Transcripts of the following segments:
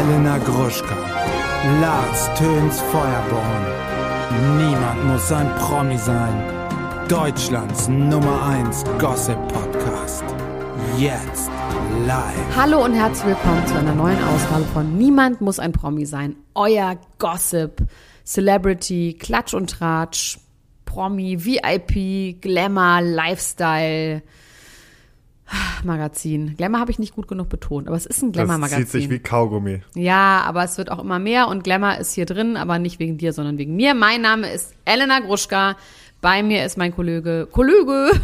Elena Gruschka, Lars Töns Feuerborn. Niemand muss ein Promi sein. Deutschlands Nummer 1 Gossip Podcast. Jetzt live. Hallo und herzlich willkommen zu einer neuen Ausgabe von Niemand muss ein Promi sein. Euer Gossip, Celebrity, Klatsch und Tratsch, Promi, VIP, Glamour, Lifestyle. Magazin. Glamour habe ich nicht gut genug betont, aber es ist ein Das Glamour-Magazin. zieht sich wie Kaugummi. Ja, aber es wird auch immer mehr und Glamour ist hier drin, aber nicht wegen dir, sondern wegen mir. Mein Name ist Elena Gruschka. Bei mir ist mein Kollege. Kollege!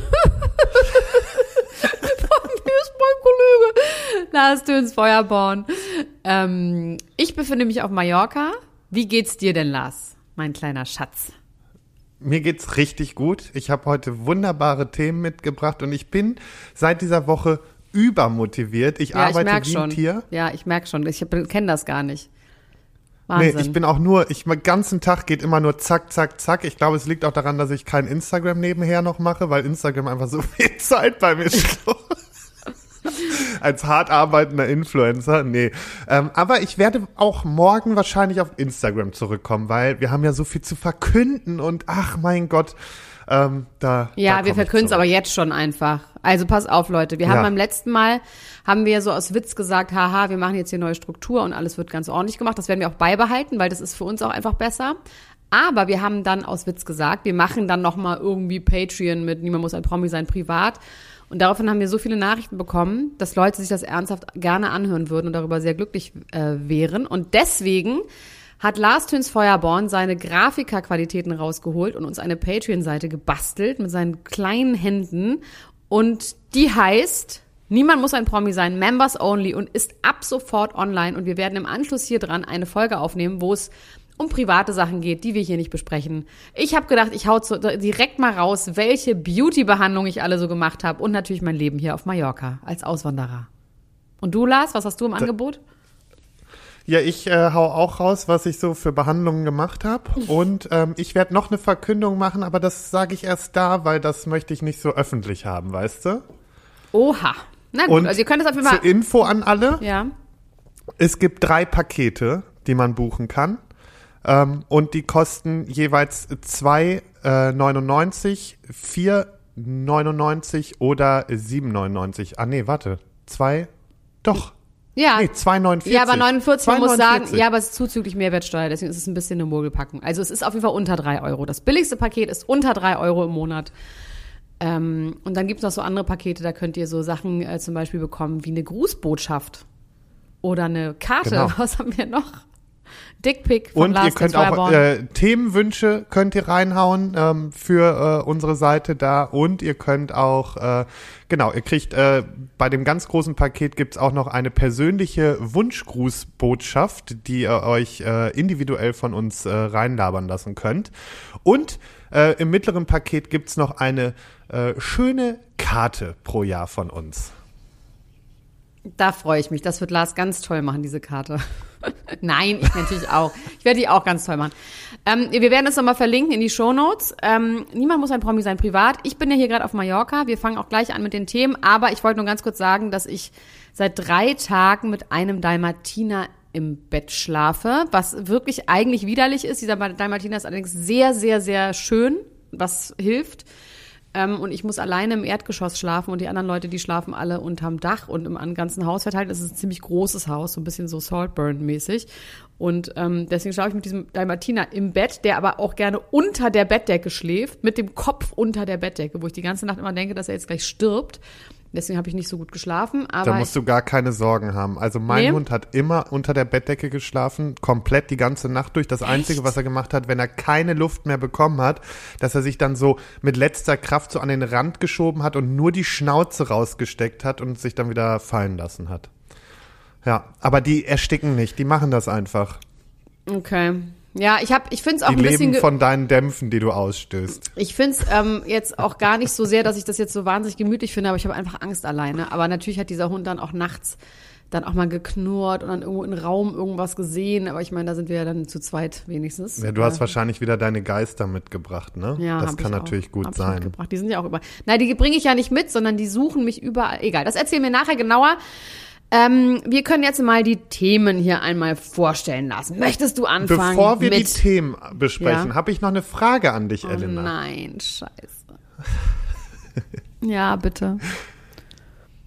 Bei mir ist mein Kollege. Lars Töns Feuerborn. Ähm, ich befinde mich auf Mallorca. Wie geht's dir denn, Lars? Mein kleiner Schatz. Mir geht's richtig gut. Ich habe heute wunderbare Themen mitgebracht und ich bin seit dieser Woche übermotiviert. Ich Ja, ich arbeite merk wie schon. ein Tier. Ja, ich merk schon. Ich kenne das gar nicht. Nee, Wahnsinn. ich bin auch nur, ich den ganzen Tag geht immer nur zack, zack, zack. Ich glaube, es liegt auch daran, dass ich kein Instagram nebenher noch mache, weil Instagram einfach so viel Zeit bei mir schluckt. Als hart arbeitender Influencer, nee. Ähm, aber ich werde auch morgen wahrscheinlich auf Instagram zurückkommen, weil wir haben ja so viel zu verkünden und ach mein Gott, ähm, da. Ja, da wir verkünden es aber jetzt schon einfach. Also pass auf, Leute. Wir haben Ja. beim letzten Mal, haben wir so aus Witz gesagt, haha, wir machen jetzt hier neue Struktur und alles wird ganz ordentlich gemacht. Das werden wir auch beibehalten, weil das ist für uns auch einfach besser. Aber wir haben dann aus Witz gesagt, wir machen dann nochmal irgendwie Patreon mit Niemand muss ein Promi sein, privat. Und daraufhin haben wir so viele Nachrichten bekommen, dass Leute sich das ernsthaft gerne anhören würden und darüber sehr glücklich äh, wären. Und deswegen hat Lars Töns Feuerborn seine Grafikerqualitäten rausgeholt und uns eine Patreon-Seite gebastelt mit seinen kleinen Händen. Und die heißt, niemand muss ein Promi sein, Members Only und ist ab sofort online. Und wir werden im Anschluss hier dran eine Folge aufnehmen, wo es um private Sachen geht, die wir hier nicht besprechen. Ich habe gedacht, ich hau zu, direkt mal raus, welche Beauty-Behandlung ich alle so gemacht habe und natürlich mein Leben hier auf Mallorca als Auswanderer. Und du, Lars, was hast du im Angebot? Ja, ich äh, hau auch raus, was ich so für Behandlungen gemacht habe. Und ähm, ich werde noch eine Verkündung machen, aber das sage ich erst da, weil das möchte ich nicht so öffentlich haben, weißt du? Oha. Na gut, Und also ihr könnt es auf jeden zur Fall. Info an alle, Ja. es gibt drei Pakete, die man buchen kann. Ähm, und die kosten jeweils 2,99, 4,99 oder 7,99. Ah nee, warte. Zwei? Doch. Ja. Nee, 2,49. Ja, aber 49, man muss sagen, 2,49. ja, aber es ist zuzüglich Mehrwertsteuer, deswegen ist es ein bisschen eine Mogelpackung. Also es ist auf jeden Fall unter drei Euro. Das billigste Paket ist unter drei Euro im Monat. Ähm, und dann gibt es noch so andere Pakete, da könnt ihr so Sachen äh, zum Beispiel bekommen wie eine Grußbotschaft oder eine Karte. Genau. Was haben wir noch? Dickpick von Und Lars ihr könnt auch äh, Themenwünsche könnt ihr reinhauen ähm, für äh, unsere Seite da und ihr könnt auch äh, genau ihr kriegt äh, bei dem ganz großen Paket gibt's auch noch eine persönliche Wunschgrußbotschaft, die ihr euch äh, individuell von uns äh, reinlabern lassen könnt und äh, im mittleren Paket gibt's noch eine äh, schöne Karte pro Jahr von uns. Da freue ich mich. Das wird Lars ganz toll machen, diese Karte. Nein, ich natürlich auch. Ich werde die auch ganz toll machen. Ähm, wir werden es nochmal verlinken in die Shownotes. Ähm, niemand muss ein Promi sein privat. Ich bin ja hier gerade auf Mallorca. Wir fangen auch gleich an mit den Themen. Aber ich wollte nur ganz kurz sagen, dass ich seit drei Tagen mit einem Dalmatiner im Bett schlafe, was wirklich eigentlich widerlich ist. Dieser Dalmatiner ist allerdings sehr, sehr, sehr schön, was hilft. Ähm, und ich muss alleine im Erdgeschoss schlafen und die anderen Leute, die schlafen alle unterm Dach und im ganzen Haus verteilt. Es ist ein ziemlich großes Haus, so ein bisschen so Saltburn-mäßig. Und ähm, deswegen schlafe ich mit diesem Dalmatiner im Bett, der aber auch gerne unter der Bettdecke schläft, mit dem Kopf unter der Bettdecke, wo ich die ganze Nacht immer denke, dass er jetzt gleich stirbt. Deswegen habe ich nicht so gut geschlafen. Aber Da musst du gar keine Sorgen haben. Also mein Nee? Hund hat immer unter der Bettdecke geschlafen, komplett die ganze Nacht durch. Das Einzige, was er gemacht hat, wenn er keine Luft mehr bekommen hat, dass er sich dann so mit letzter Kraft so an den Rand geschoben hat und nur die Schnauze rausgesteckt hat und sich dann wieder fallen lassen hat. Ja, aber die ersticken nicht, die machen das einfach. okay. Ja, ich habe, ich finde es auch Die ein bisschen. leben von deinen Dämpfen, die du ausstößt. Ich finde es ähm, jetzt auch gar nicht so sehr, dass ich das jetzt so wahnsinnig gemütlich finde, aber ich habe einfach Angst alleine. Aber natürlich hat dieser Hund dann auch nachts dann auch mal geknurrt und dann irgendwo im Raum irgendwas gesehen. Aber ich meine, da sind wir ja dann zu zweit wenigstens. Ja, du hast Äh, wahrscheinlich wieder deine Geister mitgebracht, ne? ja, das hab kann ich natürlich auch, gut hab sein. mitgebracht. Die sind ja auch überall. Nein, die bringe ich ja nicht mit, sondern die suchen mich überall. Egal, das erzählen wir nachher genauer. Ähm, wir können jetzt mal die Themen hier einmal vorstellen lassen. Möchtest du anfangen? Bevor wir mit die Themen besprechen, Ja. habe ich noch eine Frage an dich, Oh Elena. nein, scheiße. ja, bitte.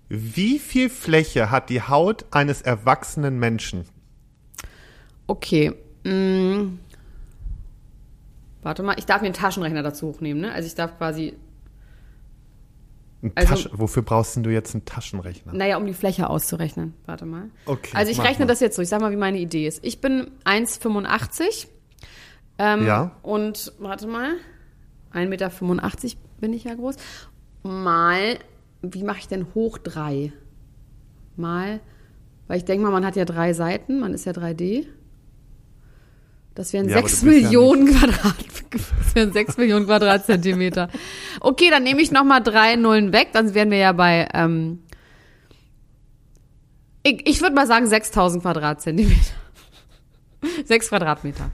Wie viel Fläche hat die Haut eines erwachsenen Menschen? Okay. Mm. Warte mal, ich darf mir einen Taschenrechner dazu hochnehmen, ne? Also ich darf quasi, Also- Taschen- Wofür brauchst denn du jetzt einen Taschenrechner? naja, um die Fläche auszurechnen. Warte mal. Okay, Also ich rechne mal. das jetzt so. Ich sag mal, wie meine Idee ist. Ich bin 1,85. Ähm, Ja. Und warte mal, 1,85 Meter bin ich ja groß. Mal, wie mache ich denn hoch 3? Mal, weil ich denke mal, man hat ja drei Seiten, man ist ja 3D. Das wären Ja, aber 6 du bist ja Millionen Quadrat. Das wären 6 Millionen Quadratzentimeter. Okay, dann nehme ich nochmal drei Nullen weg, dann wären wir ja bei, ähm, ich, ich würde mal sagen 6000 Quadratzentimeter. 6 Quadratmeter.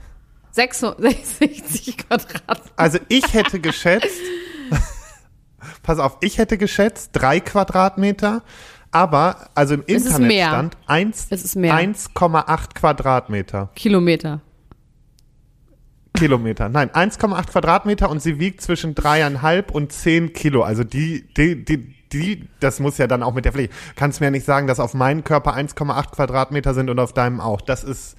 66 Quadratmeter. Also ich hätte geschätzt, pass auf, ich hätte geschätzt drei Quadratmeter, aber also im Es ist Internet mehr. stand eins- Es ist mehr. 1,8 Quadratmeter. Kilometer. Kilometer. Nein, 1,8 Quadratmeter und sie wiegt zwischen dreieinhalb und zehn Kilo. Also die, die, die, die, das muss ja dann auch mit der Fläche. Kannst mir ja nicht sagen, dass auf meinem Körper 1,8 Quadratmeter sind und auf deinem auch. Das ist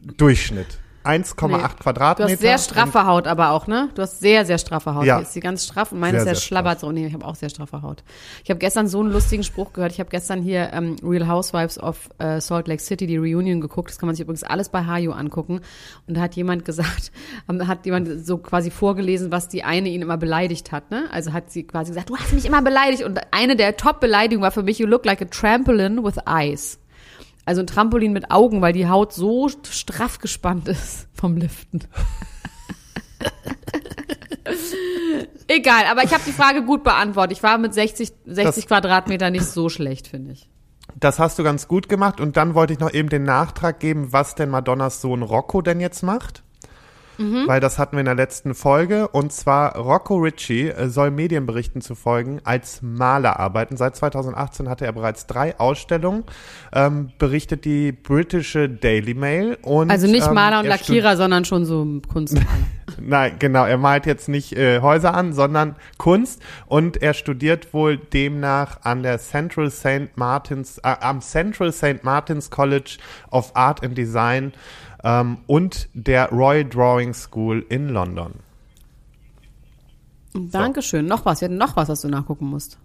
Durchschnitt. 1,8 Nee. Quadratmeter. Du hast sehr straffe Haut aber auch, ne? Du hast sehr, sehr straffe Haut. Ja. Hier ist sie ganz straff und meine Sehr, ist sehr, sehr schlabbert so. Nee, ich habe auch sehr straffe Haut. Ich habe gestern so einen lustigen Spruch gehört. Ich habe gestern hier ähm, Real Housewives of äh, Salt Lake City, die Reunion geguckt. Das kann man sich übrigens alles bei Hayo angucken. Und da hat jemand gesagt, ähm, hat jemand so quasi vorgelesen, was die eine ihn immer beleidigt hat, ne? Also hat sie quasi gesagt, du hast mich immer beleidigt. Und eine der Top-Beleidigungen war für mich, you look like a trampoline with eyes. Also ein Trampolin mit Augen, weil die Haut so straff gespannt ist vom Liften. Egal, aber ich habe die Frage gut beantwortet. Ich war mit 60, 60 Das- Quadratmeter nicht so schlecht, finde ich. Das hast du ganz gut gemacht. Und dann wollte ich noch eben den Nachtrag geben, was denn Madonnas Sohn Rocco denn jetzt macht. Mhm. Weil das hatten wir in der letzten Folge. Und zwar Rocco Ritchie äh, soll Medienberichten zu folgen als Maler arbeiten. Seit 2018 hatte er bereits drei Ausstellungen, ähm, berichtet die britische Daily Mail. Und, Also nicht ähm, Maler und er stud- Lackierer, sondern schon so Kunstmaler. Nein, genau. Er malt jetzt nicht äh, Häuser an, sondern Kunst. Und er studiert wohl demnach an der Central St. Martins, äh, am Central St. Martins College of Art and Design ähm, und der Royal Drawing School in London. Dankeschön. Noch was. Wir hatten noch was, was du nachgucken musst.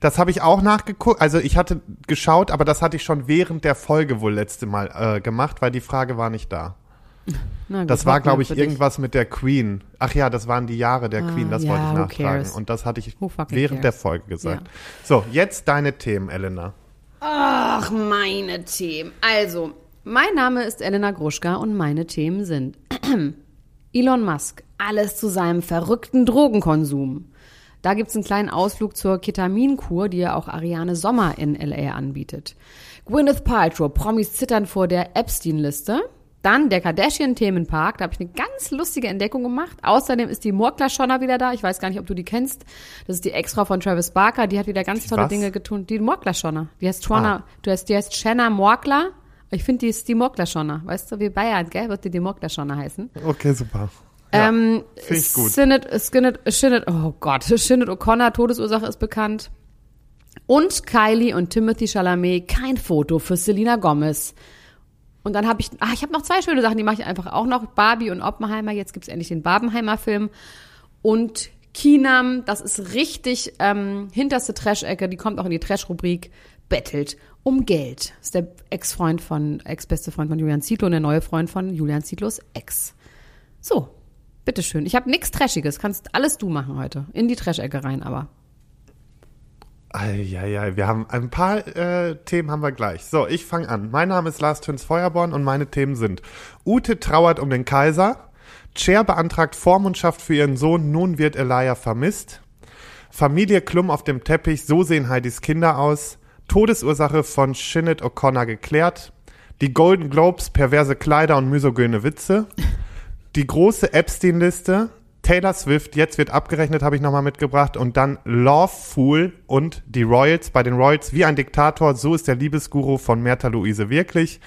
Das habe ich auch nachgeguckt. Also ich hatte geschaut, aber das hatte ich schon während der Folge wohl letzte Mal äh, gemacht, weil die Frage war nicht da. Na gut, Das war, glaube ich, irgendwas mit der Queen. Ach ja, das waren die Jahre der Queen, das ja, wollte ich nachfragen. cares? Und das hatte ich während der cares? Folge gesagt. Ja. So, jetzt deine Themen, Elena. Ach, meine Themen. Also, mein Name ist Elena Gruschka und meine Themen sind Elon Musk, alles zu seinem verrückten Drogenkonsum. Da gibt's einen kleinen Ausflug zur Ketaminkur, die ja auch Ariane Sommer in L.A. anbietet. Gwyneth Paltrow, Promis zittern vor der Epstein-Liste. Dann der Kardashian-Themenpark, da habe ich eine ganz lustige Entdeckung gemacht. Außerdem ist die Morkler Schonner wieder da. Ich weiß gar nicht, ob du die kennst. Das ist die Ex-Frau von Travis Barker. Die hat wieder ganz tolle was? Dinge getun. Die Morkler Schonner. Die heißt Schonner. Ah. Du heißt, die heißt Shanna Morkler. Ich finde, die ist die Morkler Schonner. Weißt du, wie Bayern, gell? Wird die die Morkler Schonner heißen. Okay, super. Ja, Ähm, Finde ich gut. Sinead, Sinead, Sinead, oh Gott, Sinead O'Connor, Todesursache ist bekannt. Und Kylie und Timothy Chalamet, kein Foto für Selena Gomez. Und dann habe ich, ah, ich habe noch zwei schöne Sachen, die mache ich einfach auch noch. Barbie und Oppenheimer, jetzt gibt's endlich den Barbenheimer-Film. Und Kinam, das ist richtig ähm, hinterste Trash-Ecke, die kommt auch in die Trash-Rubrik, bettelt um Geld. Das ist der Ex-Freund von, ex-beste Freund von Julian Zietlow und der neue Freund von Julian Zietlows Ex. So, bitteschön. Ich habe nichts Trashiges. Kannst alles du machen heute. In die Trash-Ecke rein, aber. Eieiei, wir haben ein paar äh, Themen haben wir gleich. So, ich fange an. Mein Name ist Lars Töns Feuerborn und meine Themen sind Ute trauert um den Kaiser, Cher beantragt Vormundschaft für ihren Sohn, nun wird Elia vermisst, Familie Klum auf dem Teppich, so sehen Heidis Kinder aus, Todesursache von Sinead O'Connor geklärt, die Golden Globes, perverse Kleider und misogyne Witze, die große Epstein-Liste, Taylor Swift, jetzt wird abgerechnet, habe ich nochmal mitgebracht. Und dann Lawful und die Royals. Bei den Royals wie ein Diktator, so ist der Liebesguru von Mertha Luise wirklich.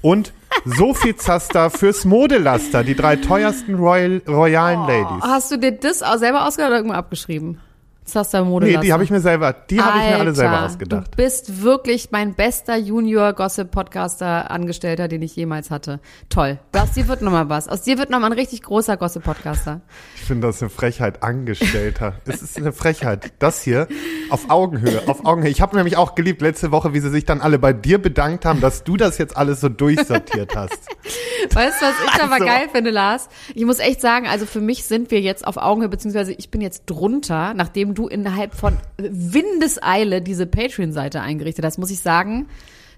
Und Sophie Zaster fürs Modelaster, die drei teuersten Royal, royalen Ladies. Hast du dir das auch selber ausgedacht oder irgendwo abgeschrieben? Zaster Mode Nee, die habe ich mir selber, die habe ich mir alle selber ausgedacht. Du bist wirklich mein bester Junior-Gossip-Podcaster, Angestellter, den ich jemals hatte. Toll. Aus dir wird nochmal was. Aus dir wird nochmal ein richtig großer Gossip-Podcaster. Ich finde das eine Frechheit, Angestellter. es ist eine Frechheit. Das hier auf Augenhöhe, auf Augenhöhe. Ich habe nämlich auch geliebt letzte Woche, wie sie sich dann alle bei dir bedankt haben, dass du das jetzt alles so durchsortiert hast. Weißt du, was ich aber Also. geil finde, Lars? Ich muss echt sagen, also für mich sind wir jetzt auf Augenhöhe, beziehungsweise ich bin jetzt drunter, nachdem du innerhalb von Windeseile diese Patreon-Seite eingerichtet hast, muss ich sagen,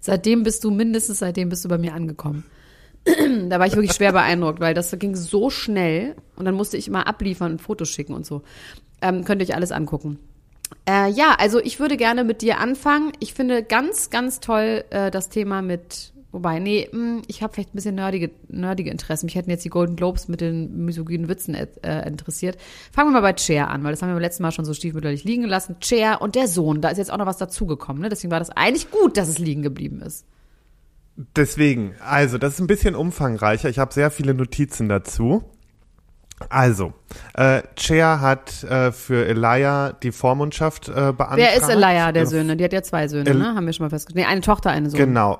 seitdem bist du mindestens, seitdem bist du bei mir angekommen. da war ich wirklich schwer beeindruckt, weil das ging so schnell und dann musste ich immer abliefern und Fotos schicken und so. Ähm, könnt ihr euch alles angucken. Äh, ja, also ich würde gerne mit dir anfangen. Ich finde ganz, ganz toll äh, das Thema mit, wobei, nee, mh, ich habe vielleicht ein bisschen nerdige, nerdige Interessen. Mich hätten jetzt die Golden Globes mit den misogynen Witzen äh, interessiert. Fangen wir mal bei Cher an, weil das haben wir beim letzten Mal schon so stiefmütterlich liegen gelassen. Cher und der Sohn, da ist jetzt auch noch was dazugekommen. Ne? Deswegen war das eigentlich gut, dass es liegen geblieben ist. Deswegen, also, das ist ein bisschen umfangreicher. Ich habe sehr viele Notizen dazu. Also, äh, Cher hat äh, für Elia die Vormundschaft äh, beantragt. Wer ist Elia, der Äh, Söhne? Die hat ja zwei Söhne, El- ne? Haben wir schon mal festgestellt. Nee, eine Tochter, eine Sohn. Genau.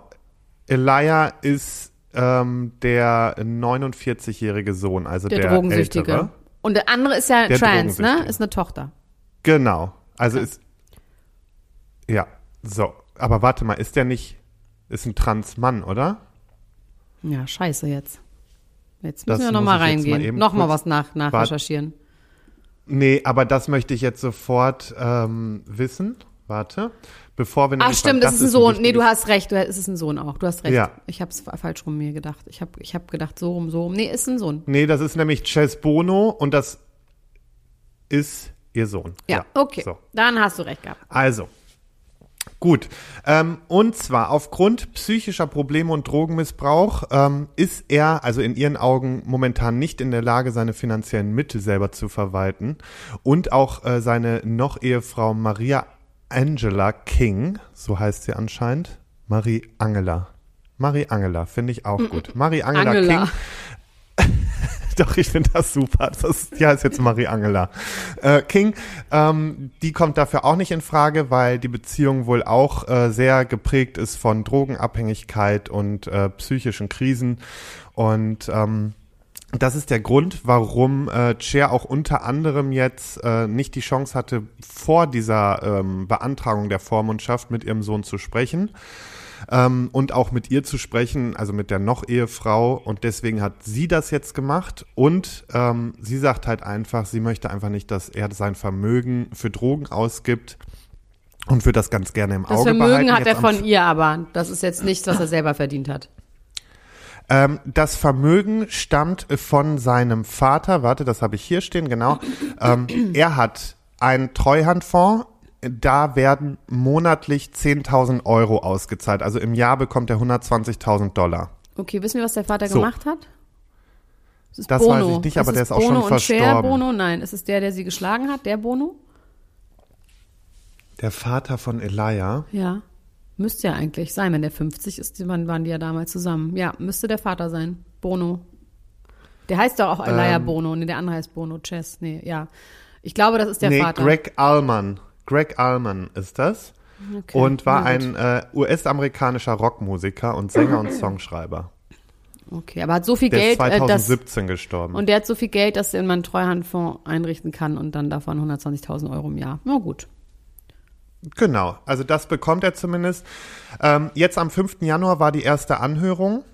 Elia ist ähm, der 49-jährige Sohn, also Der, der, Drogensüchtige. Ältere. Und der andere ist ja Der trans, ne? Ist eine Tochter. Genau. Also ist. Ja, so. Aber warte mal, ist der nicht. Ist ein Transmann, oder? Ja, scheiße jetzt. Jetzt Das müssen wir muss nochmal reingehen. Nochmal was nach, nachrecherchieren. Nee, aber das möchte ich jetzt sofort ähm, wissen. Warte. Bevor wir Ach stimmt, das ist ein ein Sohn. Nee, du hast recht, du, es ist ein Sohn auch. Du hast recht. Ja. Ich habe es falsch rum mir gedacht. Ich habe ich hab gedacht, so rum, so rum. Nee, ist ein Sohn. Nee, das ist nämlich Chess Bono und das ist ihr Sohn. Ja, okay. So. Dann hast du recht gehabt. Also, gut. Ähm, und zwar aufgrund psychischer Probleme und Drogenmissbrauch ähm, ist er, also in ihren Augen, momentan nicht in der Lage, seine finanziellen Mittel selber zu verwalten. Und auch äh, seine noch-Ehefrau Maria Angela King, so heißt sie anscheinend, Marie Angela. Marie Angela, finde ich auch gut. Marie Angela, Angela. King. Doch, ich finde das super. Das die heißt jetzt Marie Angela. Äh, King, ähm, die kommt dafür auch nicht in Frage, weil die Beziehung wohl auch äh, sehr geprägt ist von Drogenabhängigkeit und äh, psychischen Krisen. Und ähm, das ist der Grund, warum äh, Cher auch unter anderem jetzt äh, nicht die Chance hatte, vor dieser ähm, Beantragung der Vormundschaft mit ihrem Sohn zu sprechen ähm, und auch mit ihr zu sprechen, also mit der Noch-Ehefrau. Und deswegen hat sie das jetzt gemacht. Und ähm, sie sagt halt einfach, sie möchte einfach nicht, dass er sein Vermögen für Drogen ausgibt und wird das ganz gerne im Das Auge Vermögen behalten. hat Jetzt er am von ihr, aber das ist jetzt nichts, was er selber verdient hat. Ähm, das Vermögen stammt von seinem Vater. Warte, das habe ich hier stehen, genau. Ähm, er hat einen Treuhandfonds. Da werden monatlich 10.000 Euro ausgezahlt. Also im Jahr bekommt er 120.000 Dollar. Okay, wissen wir, was der Vater So. gemacht hat? Das Bono. weiß ich nicht, aber es der ist auch schon Bono und Cher verstorben. Bono? Nein, ist es der, der sie geschlagen hat, der Bono? Der Vater von Elia. Ja. Müsste ja eigentlich sein, wenn der 50 ist, wann waren die ja damals zusammen? Ja, müsste der Vater sein. Bono. Der heißt doch auch Elia Ähm. Bono. Nee, der andere heißt Bono Chess. Nee, ja. Ich glaube, das ist der nee, Vater. Greg Allman. Greg Allman ist das. Okay, Und war ein äh, US-amerikanischer Rockmusiker und Sänger und Songschreiber. Okay, aber hat so viel Der ist Geld, äh, dass, 2017 gestorben. und der hat so viel Geld, dass er in meinen Treuhandfonds einrichten kann und dann davon 120.000 Euro im Jahr. Na gut. Genau, also das bekommt er zumindest. Ähm, jetzt am 5. Januar war die erste Anhörung.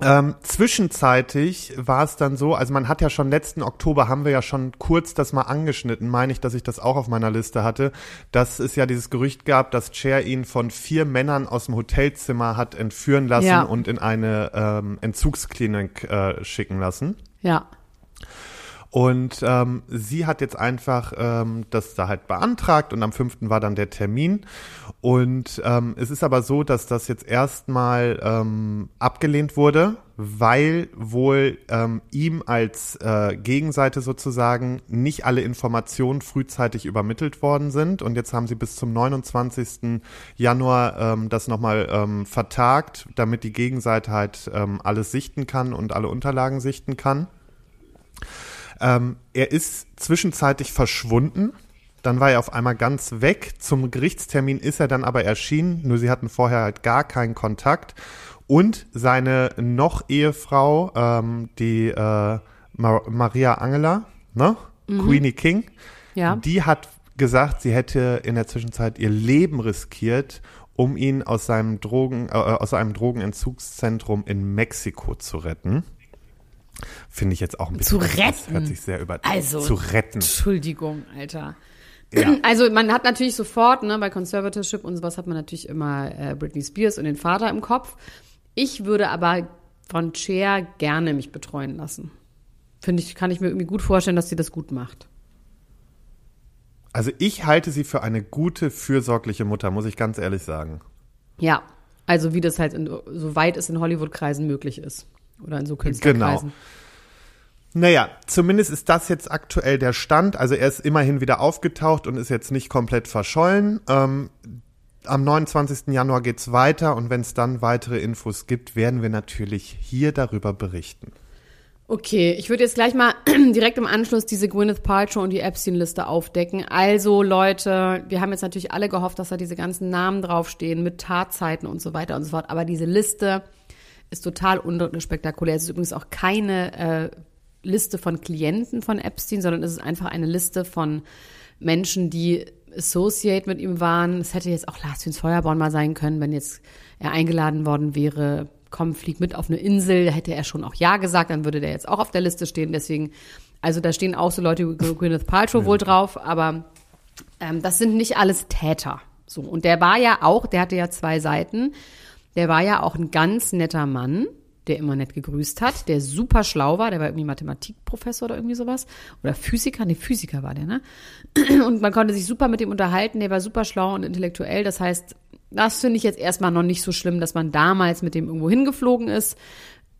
Ähm, zwischenzeitig war es dann so, also man hat ja schon letzten Oktober haben wir ja schon kurz das mal angeschnitten, meine ich, dass ich das auch auf meiner Liste hatte, dass es ja dieses Gerücht gab, dass Cher ihn von vier Männern aus dem Hotelzimmer hat entführen lassen Ja. und in eine ähm, Entzugsklinik äh, schicken lassen. Ja. Und ähm, sie hat jetzt einfach ähm, das da halt beantragt und am 5. war dann der Termin. Und ähm, es ist aber so, dass das jetzt erstmal ähm, abgelehnt wurde, weil wohl ähm, ihm als äh, Gegenseite sozusagen nicht alle Informationen frühzeitig übermittelt worden sind. Und jetzt haben sie bis zum 29. Januar ähm, das nochmal ähm, vertagt, damit die Gegenseite halt ähm, alles sichten kann und alle Unterlagen sichten kann. Ähm, er ist zwischenzeitlich verschwunden. Dann war er auf einmal ganz weg. Zum Gerichtstermin ist er dann aber erschienen, nur sie hatten vorher halt gar keinen Kontakt. Und seine noch Ehefrau, ähm, die äh, Mar Maria Angela, ne? Queenie King, Ja. die hat gesagt, sie hätte in der Zwischenzeit ihr Leben riskiert, um ihn aus seinem Drogen, äh, aus einem Drogenentzugszentrum in Mexiko zu retten. Finde ich jetzt auch ein bisschen. Zu retten? Hört sich sehr über. Also, zu retten. Entschuldigung, Alter. Ja. Also man hat natürlich sofort, ne, bei Conservatorship und sowas hat man natürlich immer äh, Britney Spears und den Vater im Kopf. Ich würde aber von Cher gerne mich betreuen lassen. Finde ich, kann ich mir irgendwie gut vorstellen, dass sie das gut macht. Also ich halte sie für eine gute, fürsorgliche Mutter, muss ich ganz ehrlich sagen. Ja, also wie das halt in, so weit es in Hollywood-Kreisen möglich ist. Oder in so Künstlerkreisen. Naja, zumindest ist das jetzt aktuell der Stand. Also er ist immerhin wieder aufgetaucht und ist jetzt nicht komplett verschollen. Ähm, am 29. Januar geht's weiter und wenn es dann weitere Infos gibt, werden wir natürlich hier darüber berichten. Okay, ich würde jetzt gleich mal direkt im Anschluss diese Gwyneth Paltrow und die Epstein-Liste aufdecken. Also Leute, wir haben jetzt natürlich alle gehofft, dass da diese ganzen Namen draufstehen mit Tatzeiten und so weiter und so fort. Aber diese Liste ist total unspektakulär. Es ist übrigens auch keine äh, Liste von Klienten von Epstein, sondern es ist einfach eine Liste von Menschen, die associate mit ihm waren. Es hätte jetzt auch Lars Feuerborn mal sein können, wenn jetzt er eingeladen worden wäre. Komm, flieg mit auf eine Insel. Da hätte er schon auch Ja gesagt, dann würde der jetzt auch auf der Liste stehen. Deswegen, also da stehen auch so Leute wie Gwyneth Paltrow wohl drauf, aber ähm, das sind nicht alles Täter. So. Und der war ja auch, der hatte ja zwei Seiten. Der war ja auch ein ganz netter Mann, der immer nett gegrüßt hat, der super schlau war, der war irgendwie Mathematikprofessor oder irgendwie sowas. Oder Physiker, nee, Physiker war der, ne? Und man konnte sich super mit ihm unterhalten, der war super schlau und intellektuell. Das heißt, das finde ich jetzt erstmal noch nicht so schlimm, dass man damals mit dem irgendwo hingeflogen ist.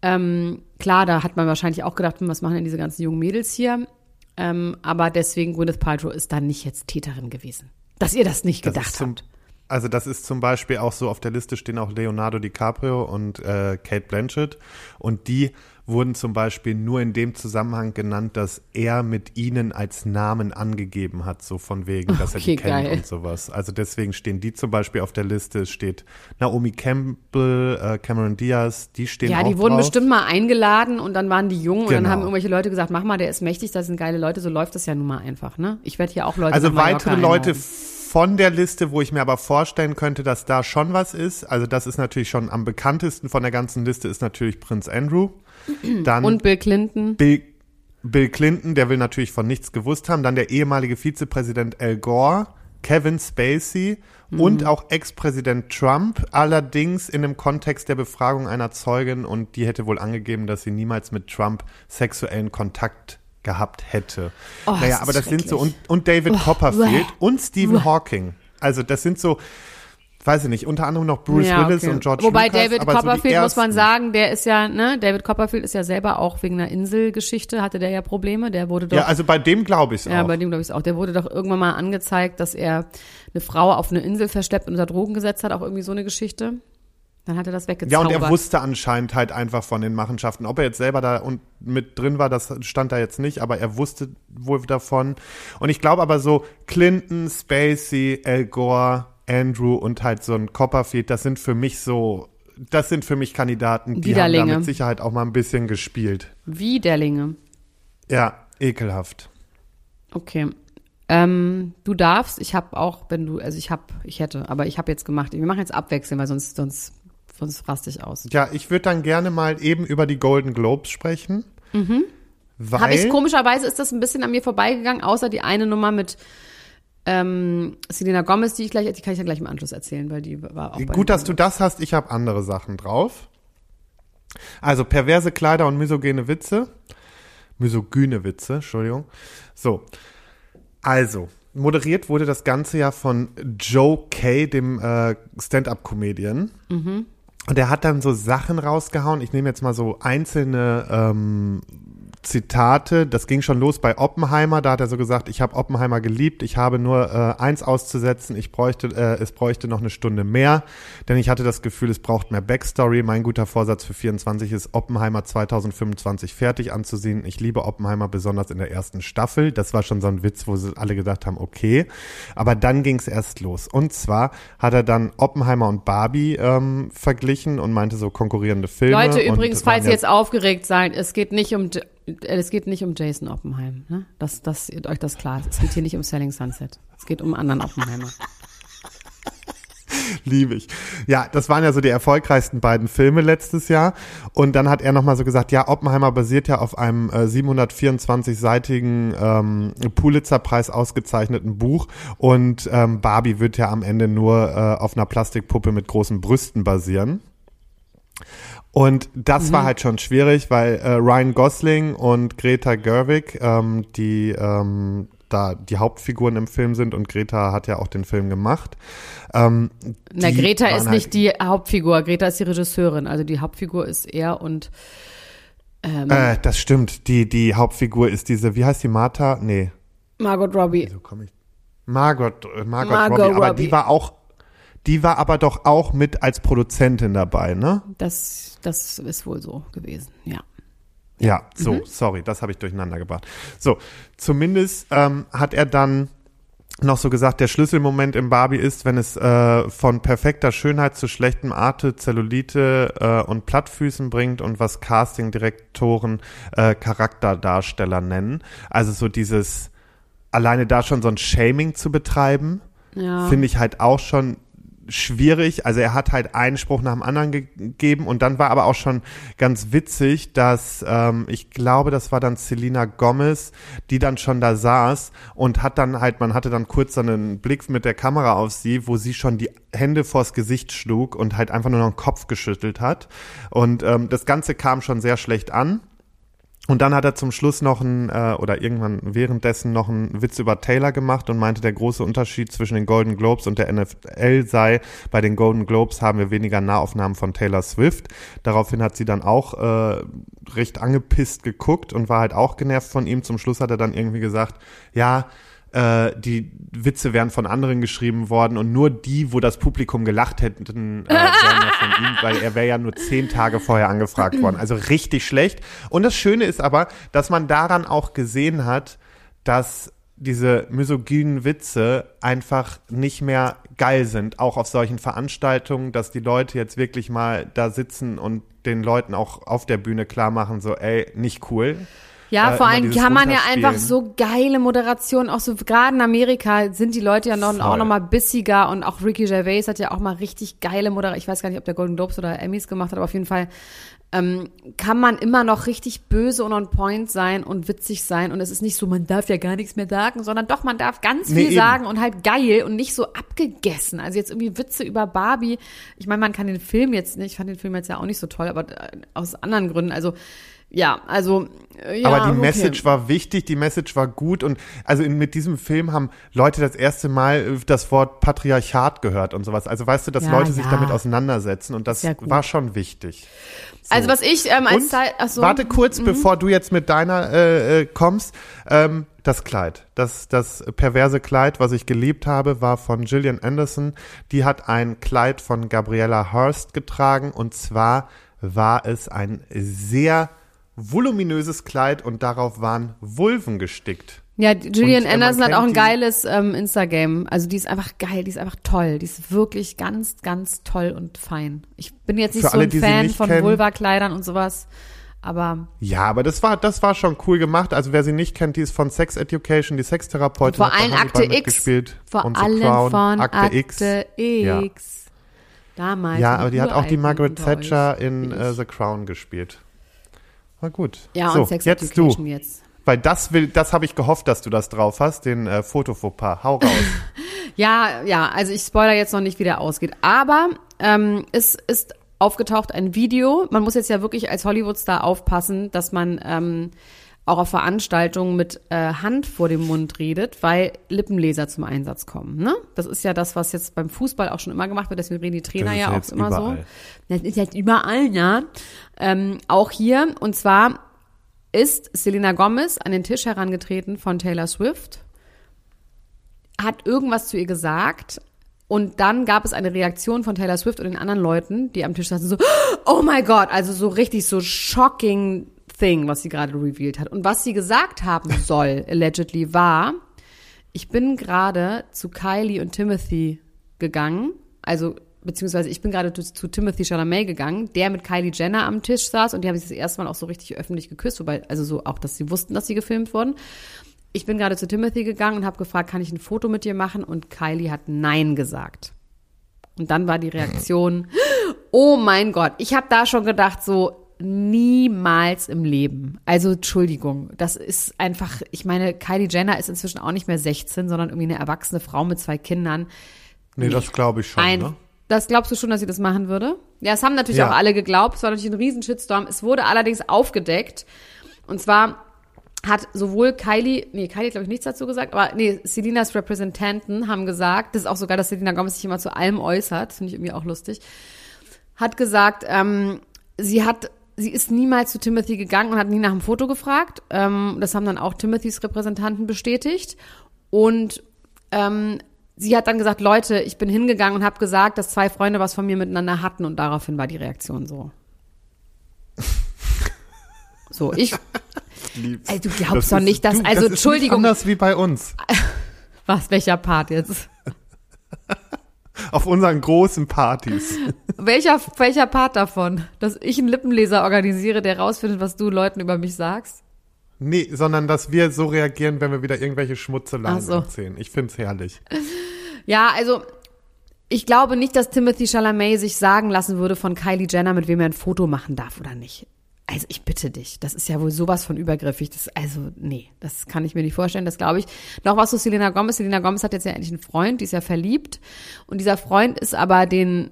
Ähm, klar, da hat man wahrscheinlich auch gedacht, hm, was machen denn diese ganzen jungen Mädels hier? Ähm, aber deswegen, Gwyneth Paltrow ist da nicht jetzt Täterin gewesen. Dass ihr das nicht Das gedacht habt. Also das ist zum Beispiel auch so, auf der Liste stehen auch Leonardo DiCaprio und äh, Kate Blanchett. Und die wurden zum Beispiel nur in dem Zusammenhang genannt, dass er mit ihnen als Namen angegeben hat, so von wegen, dass er Okay, die kennt geil. und sowas. Also deswegen stehen die zum Beispiel auf der Liste. Es steht Naomi Campbell, äh, Cameron Diaz, die stehen Ja, auch die wurden drauf. bestimmt mal eingeladen und dann waren die jung und dann Genau. haben irgendwelche Leute gesagt, mach mal, der ist mächtig, das sind geile Leute, so läuft das ja nun mal einfach, ne? Ich werde hier auch Leute Also weitere Leute einladen. Von der Liste, wo ich mir aber vorstellen könnte, dass da schon was ist. Also das ist natürlich schon am bekanntesten von der ganzen Liste ist natürlich Prinz Andrew. Dann Und Bill Clinton. Bill, Bill Clinton, der will natürlich von nichts gewusst haben. Dann der ehemalige Vizepräsident Al Gore, Kevin Spacey und auch Ex-Präsident Trump. Allerdings in dem Kontext der Befragung einer Zeugin und die hätte wohl angegeben, dass sie niemals mit Trump sexuellen Kontakt gehabt hätte. Oh, naja, das aber das sind so und, und David Copperfield bäh. und Stephen Hawking. Also das sind so, weiß ich nicht, unter anderem noch Bruce Ja, Willis okay. und George Wobei Lucas. David aber so Copperfield, muss man sagen, der ist ja, ne, David Copperfield ist ja selber auch wegen einer Inselgeschichte, hatte der ja Probleme, der wurde doch, Ja, also bei dem glaube ich es ja, auch. bei dem glaube ich auch, der wurde doch irgendwann mal angezeigt, dass er eine Frau auf eine Insel verschleppt und unter Drogen gesetzt hat, auch irgendwie so eine Geschichte. Dann hat er das Ja, weggezaubert. und er wusste anscheinend halt einfach von den Machenschaften. Ob er jetzt selber da und mit drin war, das stand da jetzt nicht, aber er wusste wohl davon. Und ich glaube aber so Clinton, Spacey, Al Gore, Andrew und halt so ein Copperfield, das sind für mich so, das sind für mich Kandidaten, die haben da mit Sicherheit auch mal ein bisschen gespielt. Widerlinge. Ja, ekelhaft. Okay. Ähm, du darfst, ich habe auch, wenn du, also ich habe, ich hätte, aber ich habe jetzt gemacht. Wir machen jetzt abwechseln, weil sonst, sonst, sonst raste ich aus. Ja, ich würde dann gerne mal eben über die Golden Globes sprechen. Mhm. Weil, Habe ich komischerweise ist das ein bisschen an mir vorbeigegangen, außer die eine Nummer mit ähm, Selena Gomez, die ich gleich, die kann ich ja gleich im Anschluss erzählen, weil die war auch Gut, dass du das hast. Ich habe andere Sachen drauf. Also perverse Kleider und misogene Witze. Misogyne Witze, Entschuldigung. So. Also, moderiert wurde das Ganze ja von Joe Kay, dem äh, Stand-up-Comedian. Und er hat dann so Sachen rausgehauen. Ich nehme jetzt mal so einzelne ähm, Zitate, das ging schon los bei Oppenheimer, da hat er so gesagt, ich habe Oppenheimer geliebt, ich habe nur äh, eins auszusetzen, ich bräuchte, äh, es bräuchte noch eine Stunde mehr, denn ich hatte das Gefühl, es braucht mehr Backstory. Mein guter Vorsatz für 24 ist, Oppenheimer 2025 fertig anzusehen. Ich liebe Oppenheimer besonders in der ersten Staffel. Das war schon so ein Witz, wo sie alle gedacht haben, okay. Aber dann ging es erst los. Und zwar hat er dann Oppenheimer und Barbie ähm, verglichen und meinte so konkurrierende Filme. Leute, übrigens, falls ihr jetzt aufgeregt seid, es geht nicht um es geht nicht um Jason Oppenheim, ne? Dass, ihr euch das klar ist. Es geht hier nicht um Selling Sunset. Es geht um anderen Oppenheimer. Liebe ich. Ja, das waren ja so die erfolgreichsten beiden Filme letztes Jahr. Und dann hat er nochmal so gesagt, ja, Oppenheimer basiert ja auf einem äh, 724-seitigen ähm, Pulitzer-Preis ausgezeichneten Buch. Und ähm, Barbie wird ja am Ende nur äh, auf einer Plastikpuppe mit großen Brüsten basieren. Und das Mhm. war halt schon schwierig, weil äh, Ryan Gosling und Greta Gerwig, ähm, die ähm, da die Hauptfiguren im Film sind und Greta hat ja auch den Film gemacht. Ähm, Na, Greta ist halt- nicht die Hauptfigur. Greta ist die Regisseurin. Also die Hauptfigur ist er und ähm, Äh, das stimmt. Die, die Hauptfigur ist diese, wie heißt die Martha? Nee, Margot Robbie. so komme ich. Margot, äh, Margot, Margot Robbie. Aber Robbie. die war auch, die war aber doch auch mit als Produzentin dabei, ne? Das, das ist wohl so gewesen, ja. Ja, so, Mhm. sorry, das habe ich durcheinander gebracht. So, zumindest ähm, hat er dann noch so gesagt, der Schlüsselmoment im Barbie ist, wenn es äh, von perfekter Schönheit zu schlechtem Arte, Zellulite äh, und Plattfüßen bringt und was Castingdirektoren äh, Charakterdarsteller nennen. Also so dieses, alleine da schon so ein Shaming zu betreiben, Ja. finde ich halt auch schon schwierig. Also er hat halt einen Spruch nach dem anderen ge gegeben und dann war aber auch schon ganz witzig, dass ähm, ich glaube, das war dann Selena Gomez, die dann schon da saß und hat dann halt, man hatte dann kurz so einen Blick mit der Kamera auf sie, wo sie schon die Hände vors Gesicht schlug und halt einfach nur noch den Kopf geschüttelt hat. Und ähm, das Ganze kam schon sehr schlecht an. Und dann hat er zum Schluss noch ein, äh, oder irgendwann währenddessen noch einen Witz über Taylor gemacht und meinte, der große Unterschied zwischen den Golden Globes und der NFL sei, bei den Golden Globes haben wir weniger Nahaufnahmen von Taylor Swift. Daraufhin hat sie dann auch äh, recht angepisst geguckt und war halt auch genervt von ihm. Zum Schluss hat er dann irgendwie gesagt, ja, äh, die Witze wären von anderen geschrieben worden und nur die, wo das Publikum gelacht hätten, äh, wären ja von ihm, weil er wäre ja nur zehn Tage vorher angefragt worden. Also richtig schlecht. Und das Schöne ist aber, dass man daran auch gesehen hat, dass diese misogynen Witze einfach nicht mehr geil sind, auch auf solchen Veranstaltungen, dass die Leute jetzt wirklich mal da sitzen und den Leuten auch auf der Bühne klar machen, so, ey, nicht cool. Ja, äh, vor allem kann man ja einfach so geile Moderationen, auch so gerade in Amerika sind die Leute ja noch, Voll. auch noch mal bissiger und auch Ricky Gervais hat ja auch mal richtig geile Moderation. Ich weiß gar nicht, ob der Golden Globes oder Emmys gemacht hat, aber auf jeden Fall ähm, kann man immer noch richtig böse und on point sein und witzig sein und es ist nicht so, man darf ja gar nichts mehr sagen, sondern doch, man darf ganz Nee, viel eben. sagen und halt geil und nicht so abgegessen. Also jetzt irgendwie Witze über Barbie. Ich meine, man kann den Film jetzt nicht, ich fand den Film jetzt ja auch nicht so toll, aber äh, aus anderen Gründen, also ja, also äh, ja, Aber die okay. Message war wichtig, die Message war gut und also in, mit diesem Film haben Leute das erste Mal äh, das Wort Patriarchat gehört und sowas. Also weißt du, dass Ja, Leute sich ja. damit auseinandersetzen und das war schon wichtig. So. Also was ich ähm, als Zeit, so, warte kurz, bevor du jetzt mit deiner äh, äh, kommst. Ähm, das Kleid, das, das perverse Kleid, was ich geliebt habe, war von Gillian Anderson. Die hat ein Kleid von Gabriella Hurst getragen und zwar war es ein sehr voluminöses Kleid und darauf waren Vulven gestickt. Ja, Julian Und, äh, Anderson hat auch ein geiles ähm, Instagram. Also die ist einfach geil, die ist einfach toll. Die ist wirklich ganz, ganz toll und fein. Ich bin jetzt nicht so alle, ein Fan von. Vulva-Kleidern und sowas. Aber Ja, aber das war, das war schon cool gemacht. Also wer sie nicht kennt, die ist von Sex Education, die Sextherapeutin. vor allem Akte X. Vor allem Crown, von Akte, Akte X. X. Damals. Ja, aber die hat auch die Margaret Thatcher euch. in ich. The Crown gespielt. War gut. Ja, so, und Sex jetzt Education du. jetzt. Weil das will, das habe ich gehofft, dass du das drauf hast, den äh, Fotofauxpas. Hau raus. Ja, ja, also ich spoiler jetzt noch nicht, wie der ausgeht. Aber ähm, es ist aufgetaucht ein Video. Man muss jetzt ja wirklich als Hollywood-Star aufpassen, dass man ähm, auch auf Veranstaltungen mit äh, Hand vor dem Mund redet, weil Lippenleser zum Einsatz kommen. Ne? Das ist ja das, was jetzt beim Fußball auch schon immer gemacht wird, deswegen reden die Trainer ja auch immer überall. so. Das ist jetzt überall, ja. Ähm, auch hier, und zwar ist Selena Gomez an den Tisch herangetreten von Taylor Swift, hat irgendwas zu ihr gesagt und dann gab es eine Reaktion von Taylor Swift und den anderen Leuten, die am Tisch saßen, so, oh my God, also so richtig so shocking thing, was sie gerade revealed hat. Und was sie gesagt haben soll, allegedly, war, ich bin gerade zu Kylie und Timothy gegangen, also beziehungsweise ich bin gerade zu, zu Timothy Chalamet gegangen, der mit Kylie Jenner am Tisch saß und die haben sich das erste Mal auch so richtig öffentlich geküsst, wobei, also so auch, dass sie wussten, dass sie gefilmt wurden. Ich bin gerade zu Timothy gegangen und habe gefragt, kann ich ein Foto mit dir machen? Und Kylie hat Nein gesagt. Und dann war die Reaktion, oh mein Gott, ich habe da schon gedacht, so niemals im Leben. Also Entschuldigung, das ist einfach, ich meine, Kylie Jenner ist inzwischen auch nicht mehr 16, sondern irgendwie eine erwachsene Frau mit zwei Kindern. Nee, das glaube ich schon, Ein, ne? Das glaubst du schon, dass sie das machen würde? Ja, es haben natürlich Ja. auch alle geglaubt. Es war natürlich ein riesen Shitstorm. Es wurde allerdings aufgedeckt. Und zwar hat sowohl Kylie, nee, Kylie hat glaube ich nichts dazu gesagt, aber nee, Selinas Repräsentanten haben gesagt, das ist auch sogar, dass Selina Gomez sich immer zu allem äußert, finde ich irgendwie auch lustig, hat gesagt, ähm, sie hat, sie ist niemals zu Timothy gegangen und hat nie nach dem Foto gefragt. Ähm, das haben dann auch Timothys Repräsentanten bestätigt. Und ähm, sie hat dann gesagt, Leute, ich bin hingegangen und habe gesagt, dass zwei Freunde was von mir miteinander hatten und daraufhin war die Reaktion so. So, ich. Ey, du glaubst Das doch ist- nicht, dass- du, also, das ist Entschuldigung. Nicht anders wie bei uns. was, welcher Part jetzt? Auf unseren großen Partys. Welcher, welcher Part davon? Dass ich einen Lippenleser organisiere, der rausfindet, was du Leuten über mich sagst? Nee, sondern dass wir so reagieren, wenn wir wieder irgendwelche Schmutzeleien so. erzählen. Ich find's herrlich. Ja, also ich glaube nicht, dass Timothy Chalamet sich sagen lassen würde von Kylie Jenner, mit wem er ein Foto machen darf oder nicht. Also ich bitte dich, das ist ja wohl sowas von übergriffig. Das, also nee, das kann ich mir nicht vorstellen, das glaube ich. Noch was zu Selena Gomez. Selena Gomez hat jetzt ja endlich einen Freund, die ist ja verliebt. Und dieser Freund ist aber den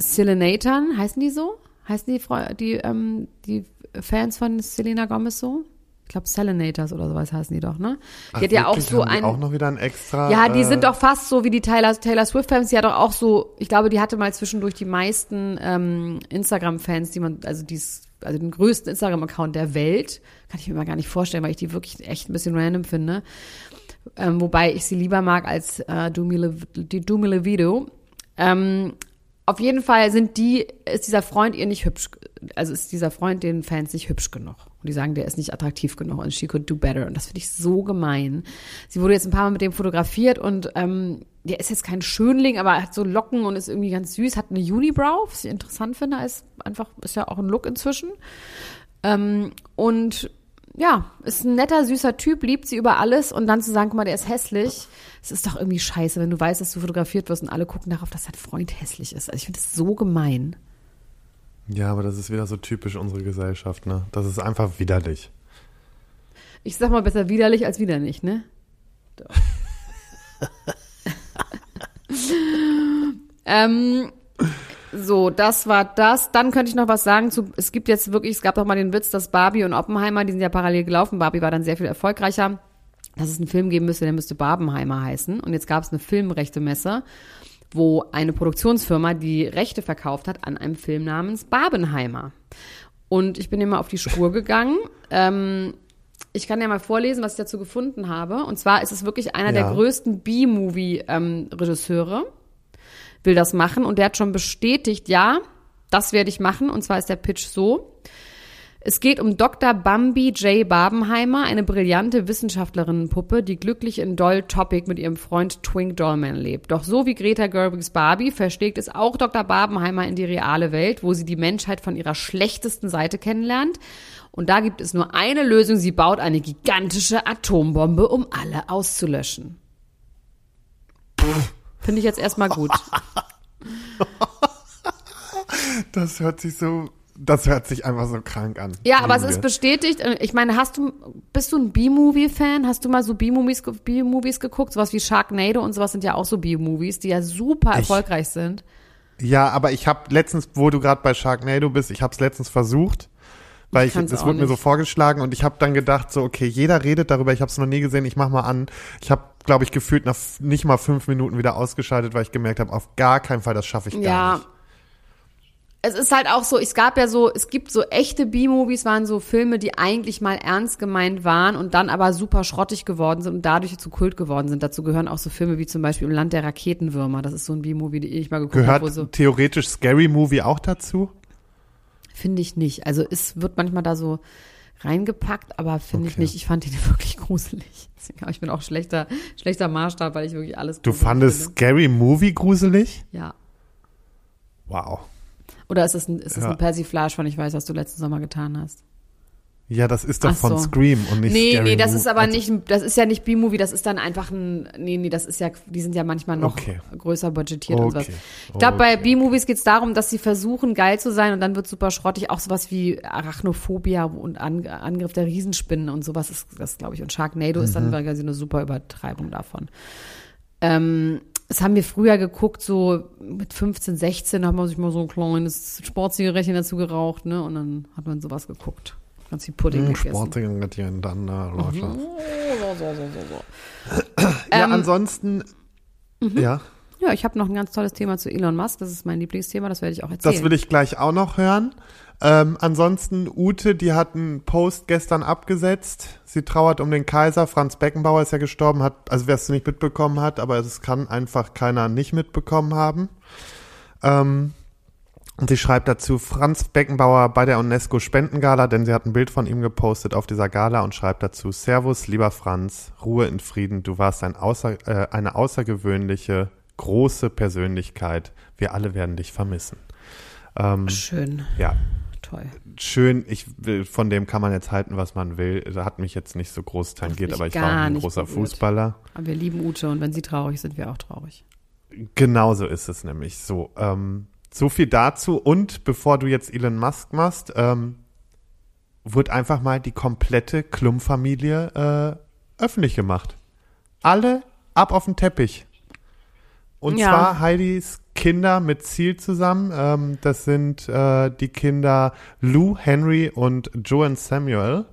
Selenatern, heißen die so? Heißen die, die, ähm, die Fans von Selena Gomez so? Ich glaube Selenators oder sowas heißen die doch, ne? Die Ach, hat ja auch so die ein auch noch wieder ein extra. ja, die äh, sind doch fast so wie die Taylor, Taylor Swift-Fans. Die hat doch auch so, ich glaube, die hatte mal zwischendurch die meisten ähm, Instagram-Fans, die man, also dies, also den größten Instagram-Account der Welt. Kann ich mir mal gar nicht vorstellen, weil ich die wirklich echt ein bisschen random finde. Ähm, wobei ich sie lieber mag als äh, Dumi Le, die Dumi Levido. Ähm, auf jeden Fall sind die, ist dieser Freund ihr nicht hübsch, also ist dieser Freund den Fans nicht hübsch genug. Und die sagen, der ist nicht attraktiv genug und she could do better. Und das finde ich so gemein. Sie wurde jetzt ein paar Mal mit dem fotografiert und ähm, der ist jetzt kein Schönling, aber er hat so Locken und ist irgendwie ganz süß, hat eine Unibrow, was ich interessant finde, ist einfach, ist ja auch ein Look inzwischen. Ähm, und ja, ist ein netter, süßer Typ, liebt sie über alles und dann zu sagen, guck mal, der ist hässlich, es ist doch irgendwie scheiße, wenn du weißt, dass du fotografiert wirst und alle gucken darauf, dass dein Freund hässlich ist. Also ich finde das so gemein. Ja, aber das ist wieder so typisch unsere Gesellschaft, ne? Das ist einfach widerlich. Ich sag mal besser widerlich als wieder nicht, ne? Doch. ähm, so, das war das. Dann könnte ich noch was sagen zu, es gibt jetzt wirklich, es gab doch mal den Witz, dass Barbie und Oppenheimer, die sind ja parallel gelaufen. Barbie war dann sehr viel erfolgreicher. Dass es einen Film geben müsste, der müsste Barbenheimer heißen. Und jetzt gab es eine Filmrechte-Messe, wo eine Produktionsfirma die Rechte verkauft hat an einem Film namens Barbenheimer. Und ich bin immer auf die Spur gegangen. Ähm, ich kann ja mal vorlesen, was ich dazu gefunden habe. Und zwar ist es wirklich einer der Ja. größten B-Movie-Regisseure, will das machen. Und der hat schon bestätigt, ja, das werde ich machen. Und zwar ist der Pitch so. Es geht um Dr. Bambi J. Barbenheimer, eine brillante Wissenschaftlerinnenpuppe, die glücklich in Doll Topic mit ihrem Freund Twink Dollman lebt. Doch so wie Greta Gerwigs Barbie verschlägt es auch Dr. Barbenheimer in die reale Welt, wo sie die Menschheit von ihrer schlechtesten Seite kennenlernt. Und da gibt es nur eine Lösung. Sie baut eine gigantische Atombombe, um alle auszulöschen. Finde ich jetzt erstmal gut. Das hört sich so, das hört sich einfach so krank an. Ja, aber es ist bestätigt. Ich meine, hast du, bist du ein B-Movie-Fan? Hast du mal so B-Movies, B-Movies geguckt? Sowas wie Sharknado und sowas sind ja auch so B-Movies, die ja super erfolgreich sind. Ja, aber ich habe letztens, wo du gerade bei Sharknado bist, ich habe es letztens versucht, Weil Ich ich, auch wurde mir so vorgeschlagen und ich habe dann gedacht, so, okay, jeder redet darüber, ich habe es noch nie gesehen, ich mach mal an. Ich habe, glaube ich, gefühlt nach nicht mal fünf Minuten wieder ausgeschaltet, weil ich gemerkt habe, auf gar keinen Fall, das schaffe ich gar Ja. nicht. Es ist halt auch so, es gab ja so, es gibt so echte B-Movies, waren so Filme, die eigentlich mal ernst gemeint waren und dann aber super schrottig geworden sind und dadurch zu Kult geworden sind. Dazu gehören auch so Filme wie zum Beispiel Im Land der Raketenwürmer. Das ist so ein B-Movie, den ich mal geguckt Gehört habe, wo so, theoretisch Scary Movie auch dazu? finde ich nicht. Also es wird manchmal da so reingepackt, aber finde ich Okay. nicht. Ich fand ihn wirklich gruselig. Ich bin auch schlechter, schlechter Maßstab, weil ich wirklich alles Du fandest finde. Scary Movie gruselig? Ja. Wow. Oder ist es ein, ist es Ja. ein Persiflage von ich weiß, was du letzten Sommer getan hast? Ja, das ist doch Ach von so. Scream und nicht Nee, Scary nee, das Movie. ist aber Also- nicht, das ist ja nicht B-Movie, das ist dann einfach ein, nee, nee, das ist ja, die sind ja manchmal noch Okay. größer budgetiert und sowas. Okay. Ich glaube, bei Okay. B-Movies geht es darum, dass sie versuchen, geil zu sein und dann wird super schrottig. Auch sowas wie Arachnophobia und An Angriff der Riesenspinnen und sowas ist das, glaube ich. Und Sharknado ist Mhm. dann quasi eine super Übertreibung davon. Ähm, das haben wir früher geguckt, so mit 15, 16 hat man sich mal so ein kleines Sportzigarettchen dazu geraucht, ne? Und dann hat man sowas geguckt. Ganz viel Pudding Hm, gegessen. Sportzigarettchen, dann äh, läuft das. So, so, so, so, so. Ja, Ähm, ansonsten, mhm. ja, Ja, ich habe noch ein ganz tolles Thema zu Elon Musk. Das ist mein Lieblingsthema, das werde ich auch erzählen. das will ich gleich auch noch hören. Ähm, ansonsten, Ute, die hat einen Post gestern abgesetzt. Sie trauert um den Kaiser. Franz Beckenbauer ist ja gestorben, hat, also wer es nicht mitbekommen hat, aber es kann einfach keiner nicht mitbekommen haben. Ähm, und sie schreibt dazu, Franz Beckenbauer bei der UNESCO Spendengala, denn sie hat ein Bild von ihm gepostet auf dieser Gala und schreibt dazu, Servus, lieber Franz, Ruhe in Frieden, du warst ein außer, äh, eine außergewöhnliche, große Persönlichkeit. Wir alle werden dich vermissen. Ähm, Schön, ja, toll. schön. Ich will, von dem kann man jetzt halten, was man will. Hat mich jetzt nicht so groß tangiert, aber ich war ein großer berührt. Fußballer. Aber wir lieben Ute und wenn sie traurig sind, wir auch traurig. Genauso ist es nämlich. So, ähm, so viel dazu. Und bevor du jetzt Elon Musk machst, ähm, wird einfach mal die komplette Klum-Familie äh, öffentlich gemacht. Alle ab auf den Teppich. Und Ja. zwar Heidis Kinder mit Ziel zusammen. Ähm, das sind äh, die Kinder Lou, Henry und Joan Samuel.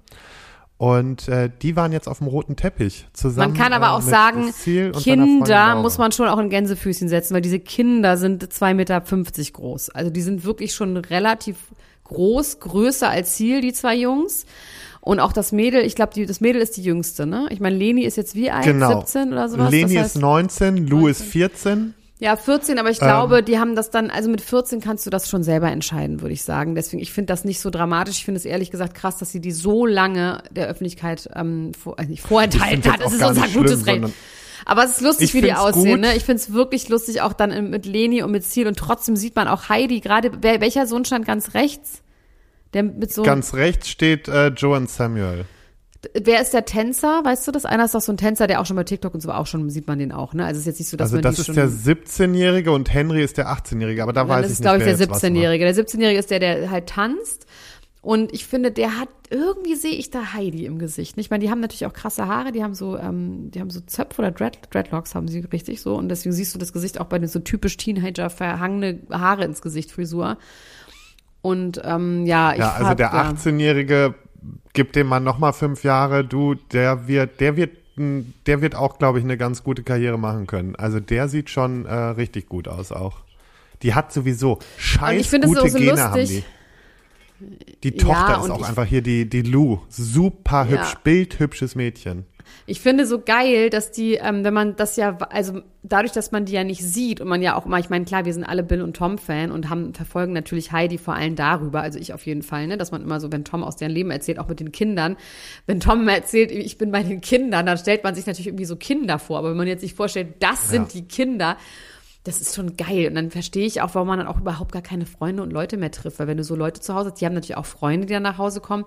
Und äh, die waren jetzt auf dem roten Teppich zusammen. Man kann aber äh, auch sagen, Kinder muss man schon auch in Gänsefüßchen setzen, weil diese Kinder sind 2,50 Meter groß. Also die sind wirklich schon relativ groß, größer als Ziel, die zwei Jungs. Und auch das Mädel, ich glaube, das Mädel ist die jüngste, ne? Ich meine, Leni ist jetzt wie alt? Genau. 17 oder sowas? Leni das heißt, ist 19, Lou ist 14. Ja, 14, aber ich Ähm. glaube, die haben das dann, also mit 14 kannst du das schon selber entscheiden, würde ich sagen. Deswegen, ich finde das nicht so dramatisch. Ich finde es ehrlich gesagt krass, dass sie die so lange der Öffentlichkeit ähm, vor, also nicht vorenthalten hat. Das ist unser gutes schlimm, Recht. Aber es ist lustig, wie die aussehen. gut. Ne? Ich finde es wirklich lustig, auch dann mit Leni und mit Ziel. Und trotzdem sieht man auch Heidi, gerade, welcher Sohn stand ganz rechts? Der mit so, Ganz rechts steht äh, Joan Samuel. Wer ist der Tänzer? Weißt du das? Einer ist doch so ein Tänzer, der auch schon bei TikTok und so auch schon, sieht man den auch, ne? Also es ist jetzt nicht so, dass Also man das ist der 17-Jährige und Henry ist der 18-Jährige, aber da Dann weiß ist ich nicht, glaube ich, der jetzt was macht. 17-Jährige. Der 17-Jährige ist der, der halt tanzt. Und ich finde, der hat, irgendwie sehe ich da Heidi im Gesicht. Ich meine, die haben natürlich auch krasse Haare, die haben so, ähm, die haben so Zöpfe oder Dread, Dreadlocks haben sie richtig so. Und deswegen siehst du das Gesicht auch bei den so typisch Teenager verhangene Haare ins Gesicht, Frisur. Und ähm, ja, ich Ja, also hab, der ja. 18-Jährige gibt dem Mann nochmal fünf Jahre, du, der wird, der wird, der wird auch, glaube ich, eine ganz gute Karriere machen können. Also der sieht schon äh, richtig gut aus auch. Die hat sowieso scheiß ich finde es gute auch so Gene lustig. haben die. Die Ja, Tochter ist und auch einfach hier die, die Lou. Super Ja. hübsch, bildhübsches Mädchen. Ich finde so geil, dass die, ähm, wenn man das ja, also dadurch, dass man die ja nicht sieht und man ja auch immer, ich meine, klar, wir sind alle Bill und Tom Fan und haben verfolgen natürlich Heidi vor allem darüber, also ich auf jeden Fall, ne, dass man immer so, wenn Tom aus deren Leben erzählt, auch mit den Kindern, wenn Tom erzählt, ich bin bei den Kindern, dann stellt man sich natürlich irgendwie so Kinder vor, aber wenn man jetzt sich vorstellt, das sind Ja. die Kinder, das ist schon geil. Und dann verstehe ich auch, warum man dann auch überhaupt gar keine Freunde und Leute mehr trifft. Weil wenn du so Leute zu Hause hast, die haben natürlich auch Freunde, die dann nach Hause kommen.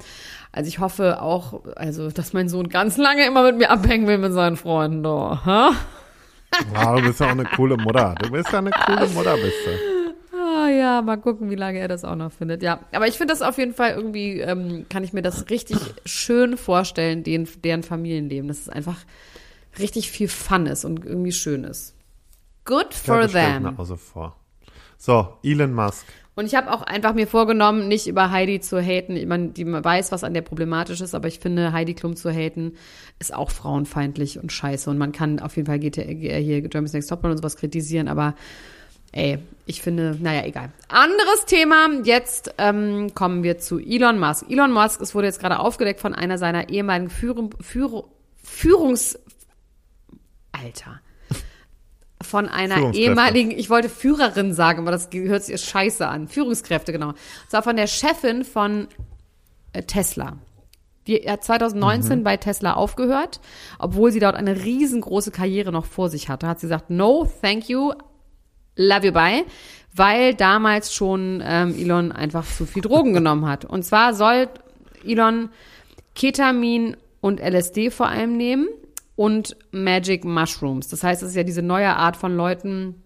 Also ich hoffe auch, also, dass mein Sohn ganz lange immer mit mir abhängen will mit seinen Freunden da. Ha? Wow, du bist ja auch eine coole Mutter. Du bist ja eine coole Mutter, bist du. Ah ja, mal gucken, wie lange er das auch noch findet. Ja, aber ich finde das auf jeden Fall irgendwie, ähm, kann ich mir das richtig schön vorstellen, den, deren Familienleben. Dass es einfach richtig viel Fun ist und irgendwie schön ist. Good for ich mir them. auch so vor. So, Elon Musk. Und ich habe auch einfach mir vorgenommen, nicht über Heidi zu haten. Ich meine, die weiß, was an der problematisch ist, aber ich finde, Heidi Klum zu haten ist auch frauenfeindlich und scheiße. Und man kann auf jeden Fall geht hier Germany's Next Topmodel und sowas kritisieren, aber ey, ich finde, naja, egal. Anderes Thema. Jetzt ähm, kommen wir zu Elon Musk. Elon Musk, es wurde jetzt gerade aufgedeckt von einer seiner ehemaligen Führung, Führung, Führungs... Alter von einer ehemaligen, ich wollte Führerin sagen, aber das hört sich scheiße an. Führungskräfte, genau. Und zwar von der Chefin von äh, Tesla. Die hat 2019 mhm. bei Tesla aufgehört, obwohl sie dort eine riesengroße Karriere noch vor sich hatte. Hat sie gesagt, no, thank you, love you, bye. Weil damals schon ähm, Elon einfach zu viel Drogen genommen hat. Und zwar soll Elon Ketamin und LSD vor allem nehmen und Magic Mushrooms. Das heißt, es ist ja diese neue Art von Leuten.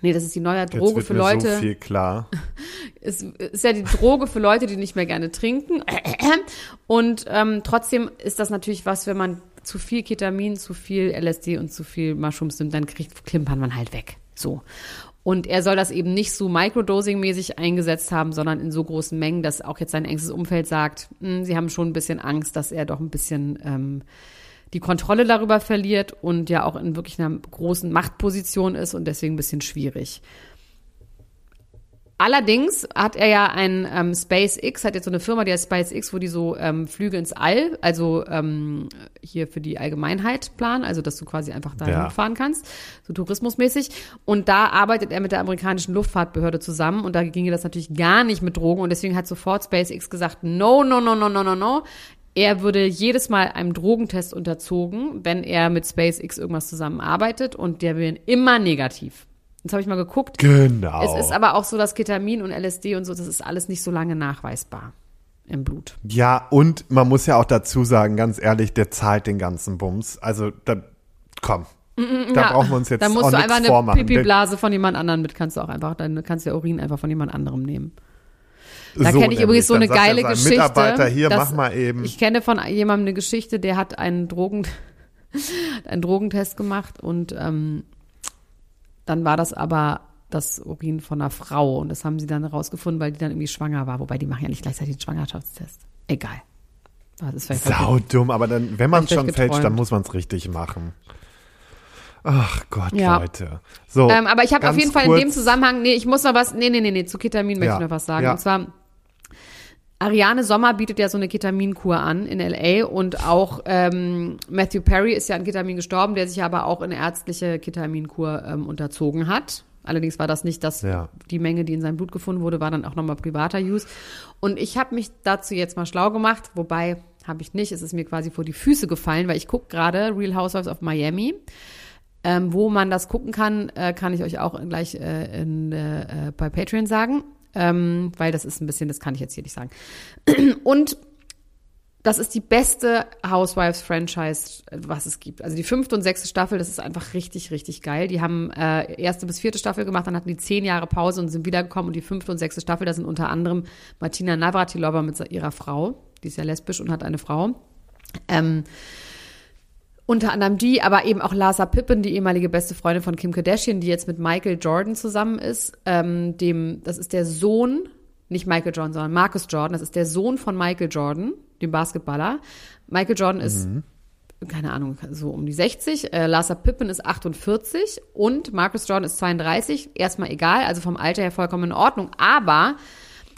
Nee, das ist die neue Droge Jetzt wird für mir Leute. So viel klar. Es ist ja die Droge für Leute, die nicht mehr gerne trinken. Und ähm, trotzdem ist das natürlich was, wenn man zu viel Ketamin, zu viel LSD und zu viel Mushrooms nimmt, dann kriegt, klimpert man halt weg. So. Und er soll das eben nicht so Microdosing-mäßig eingesetzt haben, sondern in so großen Mengen, dass auch jetzt sein engstes Umfeld sagt, mh, hm, sie haben schon ein bisschen Angst, dass er doch ein bisschen ähm, die Kontrolle darüber verliert und ja auch in wirklich einer großen Machtposition ist und deswegen ein bisschen schwierig. Allerdings hat er ja ein ähm, SpaceX, hat jetzt so eine Firma, die heißt SpaceX, wo die so ähm, Flüge ins All, also ähm, hier für die Allgemeinheit planen, also dass du quasi einfach da Ja. hinfahren kannst, so tourismusmäßig. Und da arbeitet er mit der amerikanischen Luftfahrtbehörde zusammen und da ginge das natürlich gar nicht mit Drogen und deswegen hat sofort SpaceX gesagt, no, no, no, no, no, no, no. Er würde jedes Mal einem Drogentest unterzogen, wenn er mit SpaceX irgendwas zusammenarbeitet und der wäre immer negativ. Jetzt habe ich mal geguckt. Genau. Es ist aber auch so, dass Ketamin und LSD und so, das ist alles nicht so lange nachweisbar im Blut. ja, und man muss ja auch dazu sagen, ganz ehrlich, der zahlt den ganzen Bums. Also, da, komm. Da Ja, brauchen wir uns jetzt Dann musst auch du einfach eine vormachen. Pipi-Blase von jemand anderem mit, kannst du auch einfach, dann kannst du ja Urin einfach von jemand anderem nehmen. Da So kenne ich übrigens so eine sagt geile Geschichte. Mitarbeiter, hier, dass- mach mal eben. Ich kenne von jemandem eine Geschichte, der hat einen Drogen, einen Drogentest gemacht und ähm, dann war das aber das Urin von einer Frau und das haben sie dann herausgefunden, weil die dann irgendwie schwanger war. Wobei die machen ja nicht gleichzeitig einen Schwangerschaftstest. Egal. Das ist Sau dumm, aber dann, wenn man ich schon fälscht, dann muss man es richtig machen. Ach Gott, Ja. Leute. So, Ähm, aber ich habe auf jeden Fall in dem Zusammenhang, nee, ich muss noch was, nee, nee, nee, nee, zu Ketamin möchte Ja, ich noch was sagen. ja. Und zwar, Ariane Sommer bietet ja so eine Ketaminkur an in L.A. und auch ähm, Matthew Perry ist ja an Ketamin gestorben, der sich aber auch eine ärztliche Ketaminkur ähm, unterzogen hat. Allerdings war das nicht das, Ja. die Menge, die in seinem Blut gefunden wurde, war dann auch nochmal privater Use. Und ich habe mich dazu jetzt mal schlau gemacht, wobei habe ich nicht, es ist mir quasi vor die Füße gefallen, weil ich gucke gerade Real Housewives of Miami. Ähm, wo man das gucken kann, äh, kann ich euch auch gleich äh, in, äh, bei Patreon sagen, ähm, weil das ist ein bisschen, das kann ich jetzt hier nicht sagen. Und das ist die beste Housewives-Franchise, was es gibt. Also die fünfte und sechste Staffel, das ist einfach richtig, richtig geil. Die haben äh, erste bis vierte Staffel gemacht, dann hatten die zehn Jahre Pause und sind wiedergekommen. Und die fünfte und sechste Staffel, da sind unter anderem Martina Navratilova mit ihrer Frau, die ist ja lesbisch und hat eine Frau. Ähm, unter anderem die, aber eben auch Larsa Pippen, die ehemalige beste Freundin von Kim Kardashian, die jetzt mit Michael Jordan zusammen ist. Ähm, dem, das ist der Sohn, nicht Michael Jordan, sondern Marcus Jordan. Das ist der Sohn von Michael Jordan, dem Basketballer. Michael Jordan ist, keine Ahnung, so um die 60. Äh, Larsa Pippen ist 48 und Marcus Jordan ist 32. Erstmal egal, also vom Alter her vollkommen in Ordnung. Aber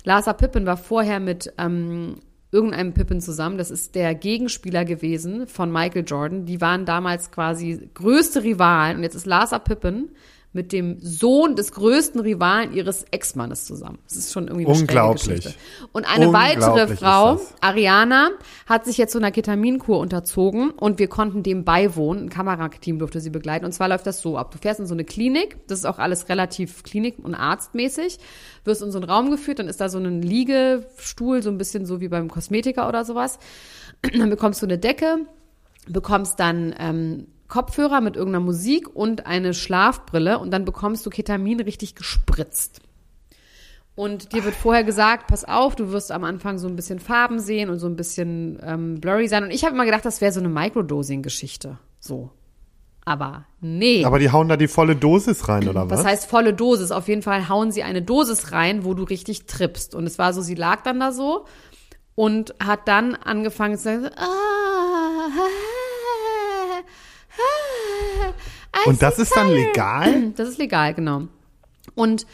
Larsa Pippen war vorher mit ähm, irgendeinem Pippen zusammen. Das ist der Gegenspieler gewesen von Michael Jordan. Die waren damals quasi größte Rivalen. Und jetzt ist Larsa Pippen mit dem Sohn des größten Rivalen ihres Ex-Mannes zusammen. Das ist schon irgendwie eine Unglaublich. Geschichte. Und eine weitere Unglaublich ist Frau. Ariana, hat sich jetzt so einer Ketaminkur unterzogen und wir konnten dem beiwohnen. Ein Kamerateam durfte sie begleiten. Und zwar läuft das so ab. Du fährst in so eine Klinik, das ist auch alles relativ klinik- und arztmäßig, wirst in so einen Raum geführt, dann ist da so ein Liegestuhl, so ein bisschen so wie beim Kosmetiker oder sowas. Dann bekommst du eine Decke, bekommst dann ähm, Kopfhörer mit irgendeiner Musik und eine Schlafbrille und dann bekommst du Ketamin richtig gespritzt. Und dir wird vorher gesagt, pass auf, du wirst am Anfang so ein bisschen Farben sehen und so ein bisschen ähm, blurry sein. Und ich habe immer gedacht, das wäre so eine Microdosing-Geschichte. So. Aber nee. Aber die hauen da die volle Dosis rein, oder was? Was heißt volle Dosis? Auf jeden Fall hauen sie eine Dosis rein, wo du richtig trippst. Und es war so, sie lag dann da so und hat dann angefangen zu sagen, ah, ah, Und das ist dann legal? Das ist legal, genau. Und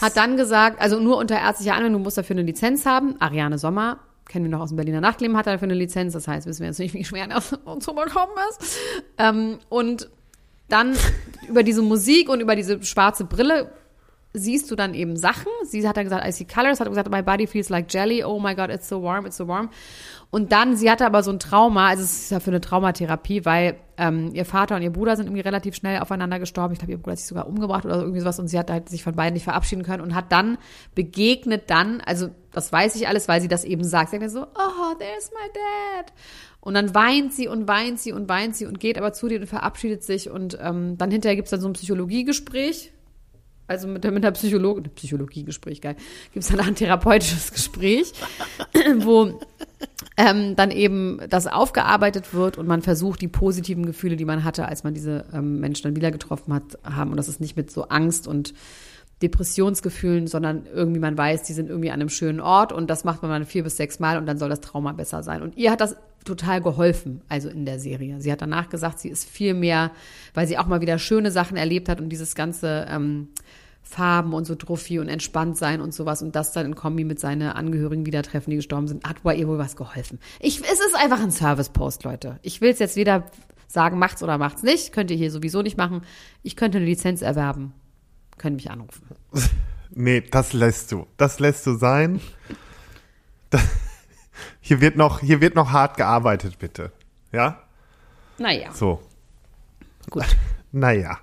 hat dann gesagt, also nur unter ärztlicher Anwendung, du musst dafür eine Lizenz haben. Ariane Sommer, kennen wir noch aus dem Berliner Nachtleben, hat dafür eine Lizenz. Das heißt, wissen wir jetzt nicht, wie schwer das zu bekommen ist. Ähm, und dann über diese Musik und über diese schwarze Brille siehst du dann eben Sachen. Sie hat dann gesagt, I see colors, hat gesagt, my body feels like jelly, oh my god, it's so warm, it's so warm. Und dann, sie hatte aber so ein Trauma, also es ist ja für eine Traumatherapie, weil ähm, ihr Vater und ihr Bruder sind irgendwie relativ schnell aufeinander gestorben. Ich glaube, ihr Bruder hat sich sogar umgebracht oder irgendwie sowas und sie hat halt sich von beiden nicht verabschieden können und hat dann begegnet dann, also das weiß ich alles, weil sie das eben sagt. Sie sagt so, oh, there's my dad. Und dann weint sie und weint sie und weint sie und geht aber zu dir und verabschiedet sich und ähm, dann hinterher gibt's dann so ein Psychologiegespräch also mit mit der Psychologe, Psychologiegespräch, geil, gibt es dann ein therapeutisches Gespräch, wo ähm, dann eben das aufgearbeitet wird und man versucht, die positiven Gefühle, die man hatte, als man diese ähm, Menschen dann wieder getroffen hat, haben. Und das ist nicht mit so Angst und Depressionsgefühlen, sondern irgendwie man weiß, die sind irgendwie an einem schönen Ort und das macht man dann vier bis sechs Mal und dann soll das Trauma besser sein. Und ihr hat das total geholfen, also in der Serie. Sie hat danach gesagt, sie ist viel mehr, weil sie auch mal wieder schöne Sachen erlebt hat und dieses ganze ähm, Farben und so Trophy und entspannt sein und sowas und das dann in Kombi mit seinen Angehörigen wieder treffen, die gestorben sind, hat bei ihr wohl was geholfen. Ich, es ist einfach ein Service-Post, Leute. Ich will es jetzt weder sagen, macht's oder macht's nicht. Könnt ihr hier sowieso nicht machen. Ich könnte eine Lizenz erwerben. Können mich anrufen. Nee, das lässt du. Das lässt du sein. Das, hier wird noch, hier wird noch hart gearbeitet, bitte. Ja? Naja, So. gut. Naja.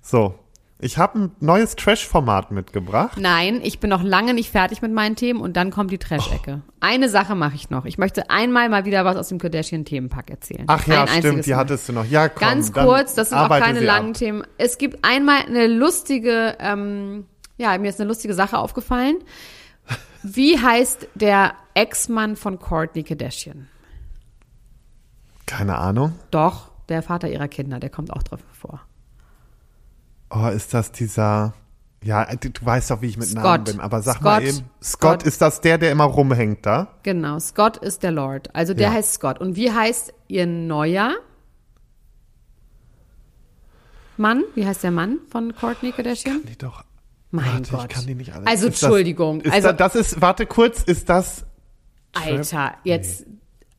So. Ich habe ein neues Trash-Format mitgebracht. Nein, ich bin noch lange nicht fertig mit meinen Themen und dann kommt die Trash-Ecke. Eine Sache mache ich noch. Ich möchte einmal mal wieder was aus dem Kardashian-Themenpack erzählen. Ach ja, Ein stimmt, die Mal. hattest du noch. Ja, komm. Ganz kurz, das sind auch keine langen ab. Themen. Es gibt einmal eine lustige, ähm, ja, mir ist eine lustige Sache aufgefallen. Wie heißt der Ex-Mann von Kourtney Kardashian? Keine Ahnung. Doch, der Vater ihrer Kinder, der kommt auch drauf vor. Oh, ist das dieser. Ja, du weißt doch, wie ich mit Scott. Namen bin, aber sag mal Scott. eben. Scott, Scott. ist das der, der immer rumhängt da? Genau, Scott ist der Lord. Also der Ja. heißt Scott. Und wie heißt ihr neuer Mann? Wie heißt der Mann von Kourtney Kardashian? Die doch. Mein warte, Gott. ich kann die nicht alle. Also Ist das- Entschuldigung. Ist also das, das ist, warte kurz, ist das, Alter, jetzt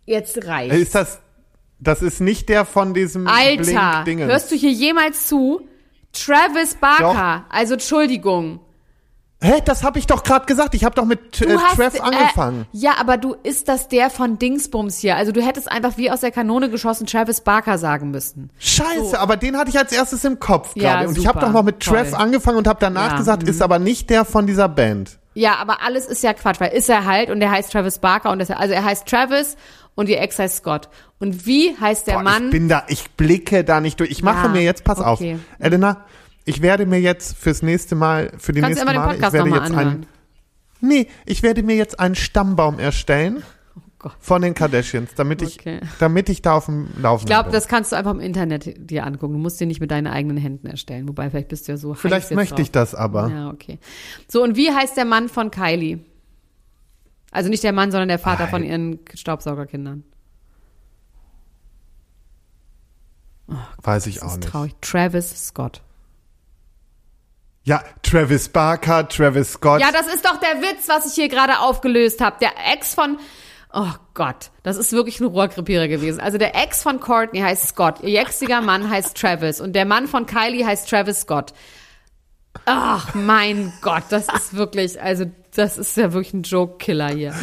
jetzt reicht. ist das, das ist nicht der von diesem Alter, hörst du hier jemals zu? Travis Barker. Also Entschuldigung. Hä, das habe ich doch gerade gesagt. Ich habe doch mit äh, hast, Trev äh, angefangen. ja, aber du ist das der von Dingsbums hier. Also du hättest einfach wie aus der Kanone geschossen Travis Barker sagen müssen. Scheiße, aber den hatte ich als erstes im Kopf Ja, gerade. Und ich habe super, doch noch mit Trev toll. angefangen und habe danach Ja, mhm. gesagt, ist aber nicht der von dieser Band. Ja, aber alles ist ja Quatsch, weil ist er halt und der heißt Travis Barker und das, also er heißt Travis und ihr Ex heißt Scott. Und wie heißt der Boah, Mann? Ich bin da, ich blicke da nicht durch. Ich mache Ja, mir jetzt, pass auf, okay. Elena, ich werde mir jetzt fürs nächste Mal, für die Kannst nächste Mal, ich werde jetzt einen, nee, ich werde mir jetzt einen Stammbaum erstellen Oh von den Kardashians, damit ich, Okay. damit ich da auf dem Laufenden Ich glaube, das kannst du einfach im Internet dir angucken. Du musst dir nicht mit deinen eigenen Händen erstellen. Wobei, vielleicht bist du ja so heiß Vielleicht möchte ich drauf. das aber. Ja, okay. So, und wie heißt der Mann von Kylie? Also nicht der Mann, sondern der Vater Ei. von ihren Staubsaugerkindern. Weiß ich Das auch ist nicht. traurig. Travis Scott. Ja, Travis Barker, Travis Scott. Ja, das ist doch der Witz, was ich hier gerade aufgelöst habe. Der Ex von. Oh Gott, das ist wirklich ein Rohrkrepierer gewesen. Also der Ex von Courtney heißt Scott, ihr jetziger Mann heißt Travis und der Mann von Kylie heißt Travis Scott. Ach mein Gott, das ist wirklich, also das ist ja wirklich ein Joke-Killer hier.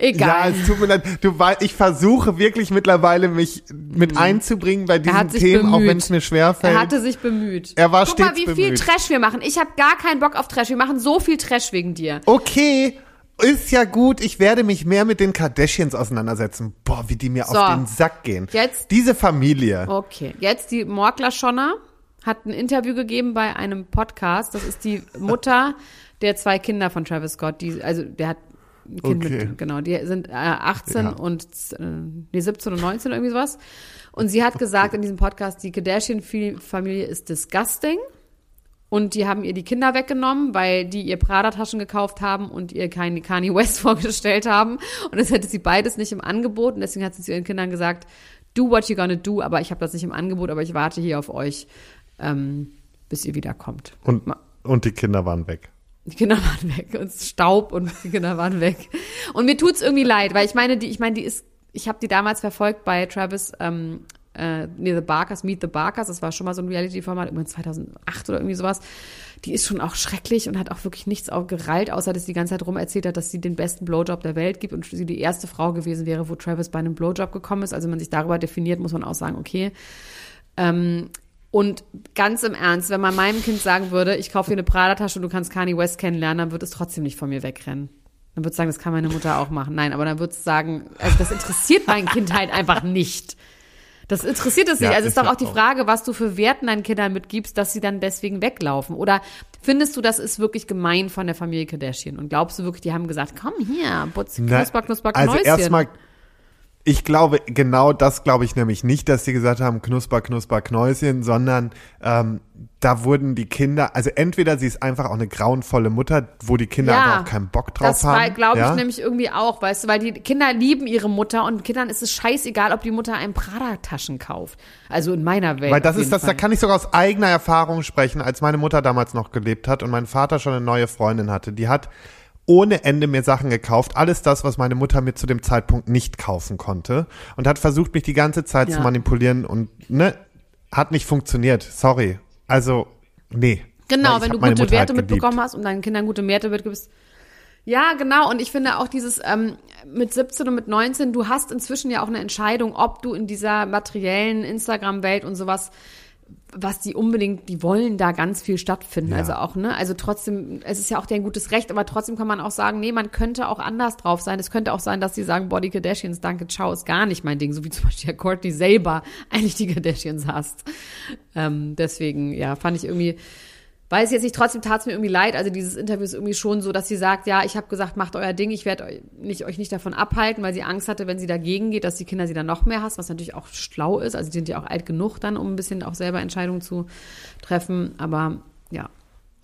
Ja, Egal. es tut mir leid. Du weißt, ich versuche wirklich mittlerweile mich mit einzubringen bei diesen Themen, auch bemüht. wenn es mir schwerfällt. Er hatte sich bemüht. Er war Guck mal, stets wie viel bemüht. Trash wir machen. Ich habe gar keinen Bock auf Trash. Wir machen so viel Trash wegen dir. okay, ist ja gut. Ich werde mich mehr mit den Kardashians auseinandersetzen. Boah, wie die mir So. auf den Sack gehen. Jetzt- Diese Familie. Okay, jetzt die Morgler Schonner hat ein Interview gegeben bei einem Podcast. Das ist die Mutter der zwei Kinder von Travis Scott. Die, also der hat ein Kind Okay. mit, genau, die sind äh, 18 Ja. und äh, nee, 17 und 19 irgendwie sowas. Und sie hat gesagt in diesem Podcast, die Kardashian-Familie ist disgusting. Und die haben ihr die Kinder weggenommen, weil die ihr Prada-Taschen gekauft haben und ihr keinen Kanye West vorgestellt haben. Und das hätte sie beides nicht im Angebot. Und deswegen hat sie zu ihren Kindern gesagt, do what you're gonna do, aber ich habe das nicht im Angebot, aber ich warte hier auf euch, ähm, bis ihr wiederkommt. Und, und die Kinder waren weg. Die Kinder waren weg und Staub und die Kinder waren weg. Und mir tut's irgendwie leid, weil ich meine, die, ich meine, die ist, ich habe die damals verfolgt bei Travis ähm, äh, nee, The Barkers, Meet the Barkers, das war schon mal so ein Reality-Format, irgendwann 2008 oder irgendwie sowas. Die ist schon auch schrecklich und hat auch wirklich nichts auch gereilt, außer dass sie die ganze Zeit rum erzählt hat, dass sie den besten Blowjob der Welt gibt und sie die erste Frau gewesen wäre, wo Travis bei einem Blowjob gekommen ist. Also wenn man sich darüber definiert, muss man auch sagen, okay. Ähm, und ganz im Ernst, wenn man meinem Kind sagen würde, ich kaufe dir eine Prada-Tasche und du kannst Kanye West kennenlernen, dann wird es trotzdem nicht von mir wegrennen. Dann wird es sagen, das kann meine Mutter auch machen. Nein, aber dann wird es sagen, also das interessiert mein Kind halt einfach nicht. Das interessiert es nicht. Ja, also ist ist doch auch die. Frage, was du für Werten deinen Kindern mitgibst, dass sie dann deswegen weglaufen. Oder findest du, das ist wirklich gemein von der Familie Kardashian? Und glaubst du wirklich, die haben gesagt, komm hier, putz, Na, knusper, knusper, Also erstmal, ich glaube, genau das glaube ich nämlich nicht, dass sie gesagt haben, knusper, knusper, Knäuschen, sondern ähm, da wurden die Kinder, also entweder sie ist einfach auch eine grauenvolle Mutter, wo die Kinder einfach auch keinen Bock drauf das haben. war, glaube ich, ja? nämlich irgendwie auch, weißt du, weil die Kinder lieben ihre Mutter und Kindern ist es scheißegal, ob die Mutter einem Prada-Taschen kauft. Also in meiner Welt. Weil das ist das, da Fall. kann ich sogar aus eigener Erfahrung sprechen, als meine Mutter damals noch gelebt hat und mein Vater schon eine neue Freundin hatte. Die hat ohne Ende mir Sachen gekauft, alles das, was meine Mutter mir zu dem Zeitpunkt nicht kaufen konnte und hat versucht, mich die ganze Zeit Ja. zu manipulieren und ne, hat nicht funktioniert. Sorry. Also, nee. Genau, wenn du gute Mutter Werte halt mitbekommen hast und deinen Kindern gute Werte mitgibst. Ja, genau. Und ich finde auch dieses ähm, mit 17 und mit 19, du hast inzwischen ja auch eine Entscheidung, ob du in dieser materiellen Instagram-Welt und sowas, was die unbedingt, die wollen da ganz viel stattfinden. Ja. Also auch, ne? Also trotzdem, es ist ja auch dein gutes Recht, aber trotzdem kann man auch sagen, nee, man könnte auch anders drauf sein. Es könnte auch sein, dass die sagen, Body Kardashians, danke, ciao, ist gar nicht mein Ding. So wie zum Beispiel ja Courtney selber eigentlich die Kardashians hasst. Ähm, deswegen, ja, fand ich irgendwie, weiß jetzt nicht, trotzdem tat es mir irgendwie leid. Also dieses Interview ist irgendwie schon so, dass sie sagt, ja, ich habe gesagt, macht euer Ding, ich werde euch nicht, euch nicht davon abhalten, weil sie Angst hatte, wenn sie dagegen geht, dass die Kinder sie dann noch mehr hasst, was natürlich auch schlau ist. Also die sind ja auch alt genug dann, um ein bisschen auch selber Entscheidungen zu treffen. Aber ja.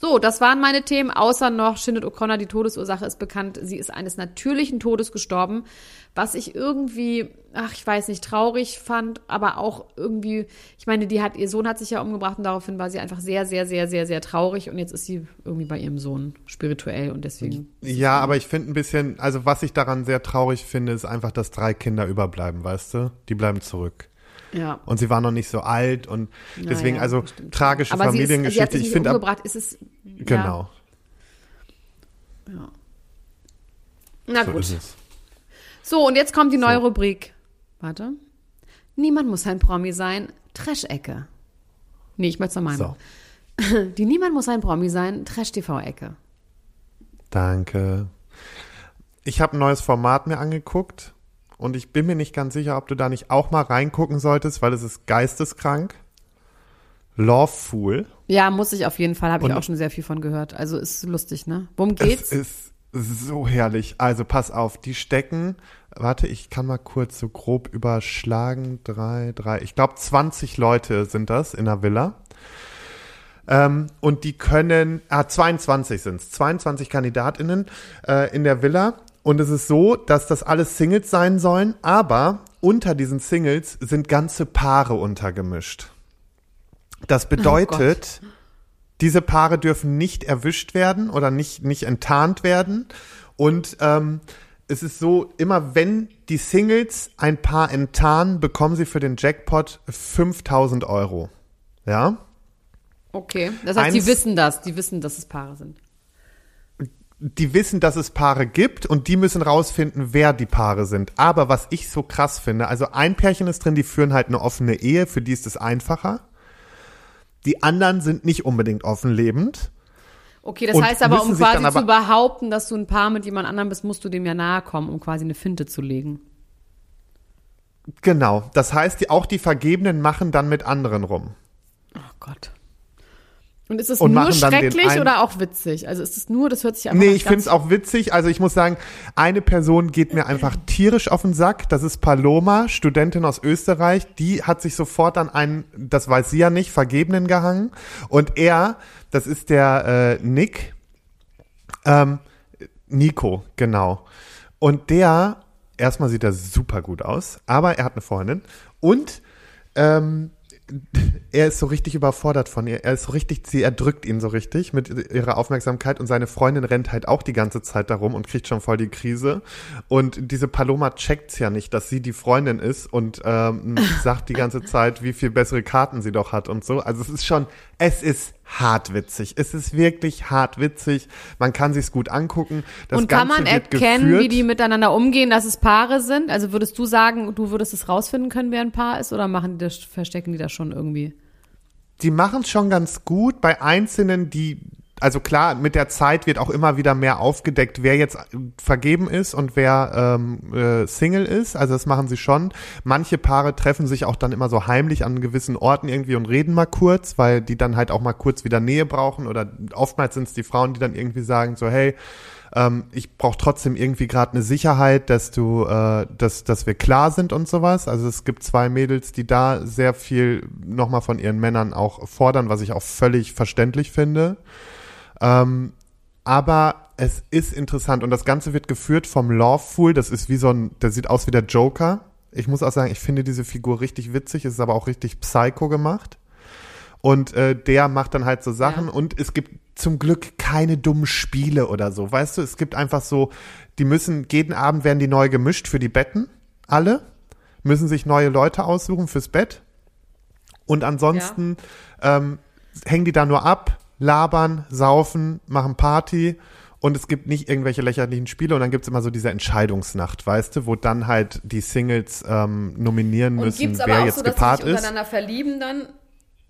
So, das waren meine Themen, außer noch Shinnet O'Connor, die Todesursache ist bekannt. Sie ist eines natürlichen Todes gestorben, was ich irgendwie, ach, ich weiß nicht, traurig fand, aber auch irgendwie, ich meine, die hat, ihr Sohn hat sich ja umgebracht und daraufhin war sie einfach sehr, sehr, sehr, sehr, sehr traurig und jetzt ist sie irgendwie bei ihrem Sohn spirituell und deswegen. Ja, aber ich finde ein bisschen, also was ich daran sehr traurig finde, ist einfach, dass drei Kinder überbleiben, weißt du? Die bleiben zurück. Ja. Und sie war noch nicht so alt und deswegen, Naja, also stimmt. tragische aber sie, ist, sie hat Familiengeschichte. sich Ich finde, ab- umgebracht, ist es. genau. Ja. Na So gut. So, und jetzt kommt die neue So. Rubrik. Warte. Niemand muss ein Promi sein. Trash-Ecke. Nee, ich möchte es nochmal. So, Die Niemand muss ein Promi sein. Trash-TV-Ecke. danke. Ich habe ein neues Format mir angeguckt und ich bin mir nicht ganz sicher, ob du da nicht auch mal reingucken solltest, weil es ist geisteskrank. Love Fool. Ja, muss ich auf jeden Fall. Habe ich auch schon sehr viel von gehört. Also ist lustig, ne? Worum geht's? Es ist so herrlich. Also pass auf, die stecken, warte, ich kann mal kurz so grob überschlagen. Drei, drei, ich glaube 20 Leute sind das in der Villa. Ähm, und die können, ah, 22 sind es, 22 KandidatInnen äh, in der Villa. Und es ist so, dass das alles Singles sein sollen, aber unter diesen Singles sind ganze Paare untergemischt. Das bedeutet, diese Paare dürfen nicht erwischt werden oder nicht, nicht enttarnt werden. Und ähm, es ist so, immer wenn die Singles ein Paar enttarnen, bekommen sie für den Jackpot 5000 Euro. Ja? Okay. Das heißt, Eins- wissen das. Die wissen, dass es Paare sind. Die wissen, dass es Paare gibt und die müssen rausfinden, wer die Paare sind. Aber was ich so krass finde, also ein Pärchen ist drin, die führen halt eine offene Ehe, für die ist es einfacher. Die anderen sind nicht unbedingt offen lebend. Okay, das heißt aber, um quasi dann zu aber- behaupten, dass du ein Paar mit jemand anderem bist, musst du dem ja nahe kommen, um quasi eine Finte zu legen. Genau. Das heißt, die, auch die Vergebenen machen dann mit anderen rum. Oh Gott. Und ist es Und nur schrecklich oder auch witzig? Also ist es nur, das hört sich einfach Nee, ich finde es auch witzig. Also ich muss sagen, eine Person geht mir einfach tierisch auf den Sack. Das ist Paloma, Studentin aus Österreich. Die hat sich sofort an einen, das weiß sie ja nicht, Vergebenen gehangen. Und er, das ist der äh, Nick, ähm, Nico, genau. Und der, erstmal sieht er super gut aus, aber er hat eine Freundin. Und ähm, er ist so richtig überfordert von ihr. Er ist so richtig, sie erdrückt ihn so richtig mit ihrer Aufmerksamkeit und seine Freundin rennt halt auch die ganze Zeit darum und kriegt schon voll die Krise. Und diese Paloma checkt's ja nicht, dass sie die Freundin ist und ähm, sagt die ganze Zeit, wie viel bessere Karten sie doch hat und so. Also es ist schon, es ist hart witzig. Es ist wirklich hart witzig. Man kann sich's gut angucken. Das Und kann Ganze man erkennen, geführt. wie die miteinander umgehen, dass es Paare sind? Also würdest du sagen, du würdest es rausfinden können, wer ein Paar ist, oder machen die das, verstecken die das schon irgendwie? die machen es schon ganz gut bei Einzelnen, die, also klar, mit der Zeit wird auch immer wieder mehr aufgedeckt, wer jetzt vergeben ist und wer ähm, äh, Single ist. Also das machen sie schon. Manche Paare treffen sich auch dann immer so heimlich an gewissen Orten irgendwie und reden mal kurz, weil die dann halt auch mal kurz wieder Nähe brauchen. Oder oftmals sind es die Frauen, die dann irgendwie sagen so, hey, ähm, ich brauche trotzdem irgendwie gerade eine Sicherheit, dass du, äh, dass, dass wir klar sind und sowas. Also es gibt zwei Mädels, die da sehr viel nochmal von ihren Männern auch fordern, was ich auch völlig verständlich finde. Ähm, aber es ist interessant und das Ganze wird geführt vom Lawful. Das ist wie so ein, der sieht aus wie der Joker. Ich muss auch sagen, ich finde diese Figur richtig witzig. Es ist aber auch richtig psycho gemacht. Und äh, der macht dann halt so Sachen Ja. und es gibt zum Glück keine dummen Spiele oder so. Weißt du, es gibt einfach so, die müssen, jeden Abend werden die neu gemischt für die Betten. Alle müssen sich neue Leute aussuchen fürs Bett. Und ansonsten ähm, hängen die da nur ab, labern, saufen, machen Party und es gibt nicht irgendwelche lächerlichen Spiele und dann gibt's immer so diese Entscheidungsnacht, weißt du, wo dann halt die Singles ähm, nominieren Und müssen, wer aber auch jetzt so, dass gepaart sie sich ist. untereinander verlieben dann?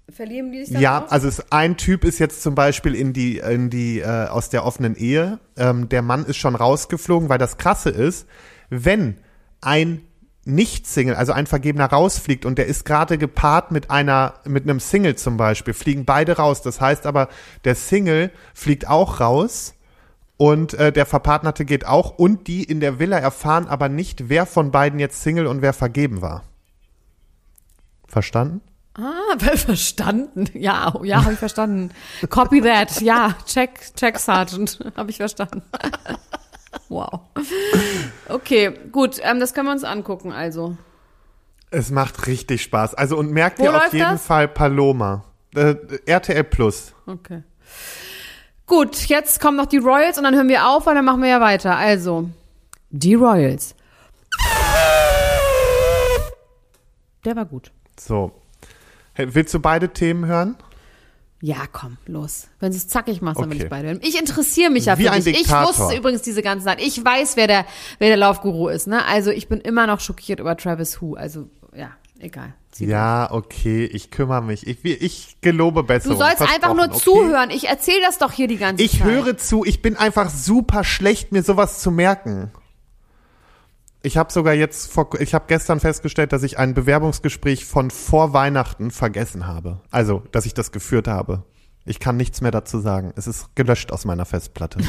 Verlieben die sich dann Ja, auch? also es, ein Typ ist jetzt zum Beispiel in die, in die, äh, aus der offenen Ehe. Ähm, der Mann ist schon rausgeflogen, weil das krasse ist, wenn ein Nicht-Single, also ein Vergebener rausfliegt und der ist gerade gepaart mit einer, mit einem Single zum Beispiel, fliegen beide raus. Das heißt aber, der Single fliegt auch raus und äh, der Verpartnerte geht auch und die in der Villa erfahren aber nicht, wer von beiden jetzt Single und wer vergeben war. Verstanden? Ah, verstanden. Ja, ja, habe ich verstanden. Copy that. Ja, check, check, Sergeant. Habe ich verstanden. Wow. Okay, gut, ähm, das können wir uns angucken, also. Es macht richtig Spaß. Also und merkt Wo ihr auf jeden das? Fall Paloma. Äh, RTL Plus. Okay. Gut, jetzt kommen noch die Royals und dann hören wir auf, weil dann machen wir ja weiter. Also, die Royals. Der war gut. So. Hey, willst du beide Themen hören? Ja, komm, los. Wenn du es zackig machst, dann will Okay. ich beide hören. Ich interessiere mich ja Wie für dich. Ich wusste übrigens diese ganze Zeit. Ich weiß, wer der, wer der Laufguru ist, ne? Also, ich bin immer noch schockiert über Travis Who. Also, ja, egal. Zieh Ja, okay, ich kümmere mich. Ich, ich gelobe besser. Du sollst einfach nur zuhören. Ich erzähle das doch hier die ganze Ich Zeit. höre zu. Ich bin einfach super schlecht, mir sowas zu merken. Ich habe sogar jetzt vor, ich habe gestern festgestellt, dass ich ein Bewerbungsgespräch von vor Weihnachten vergessen habe. Also, dass ich das geführt habe. Ich kann nichts mehr dazu sagen. Es ist gelöscht aus meiner Festplatte.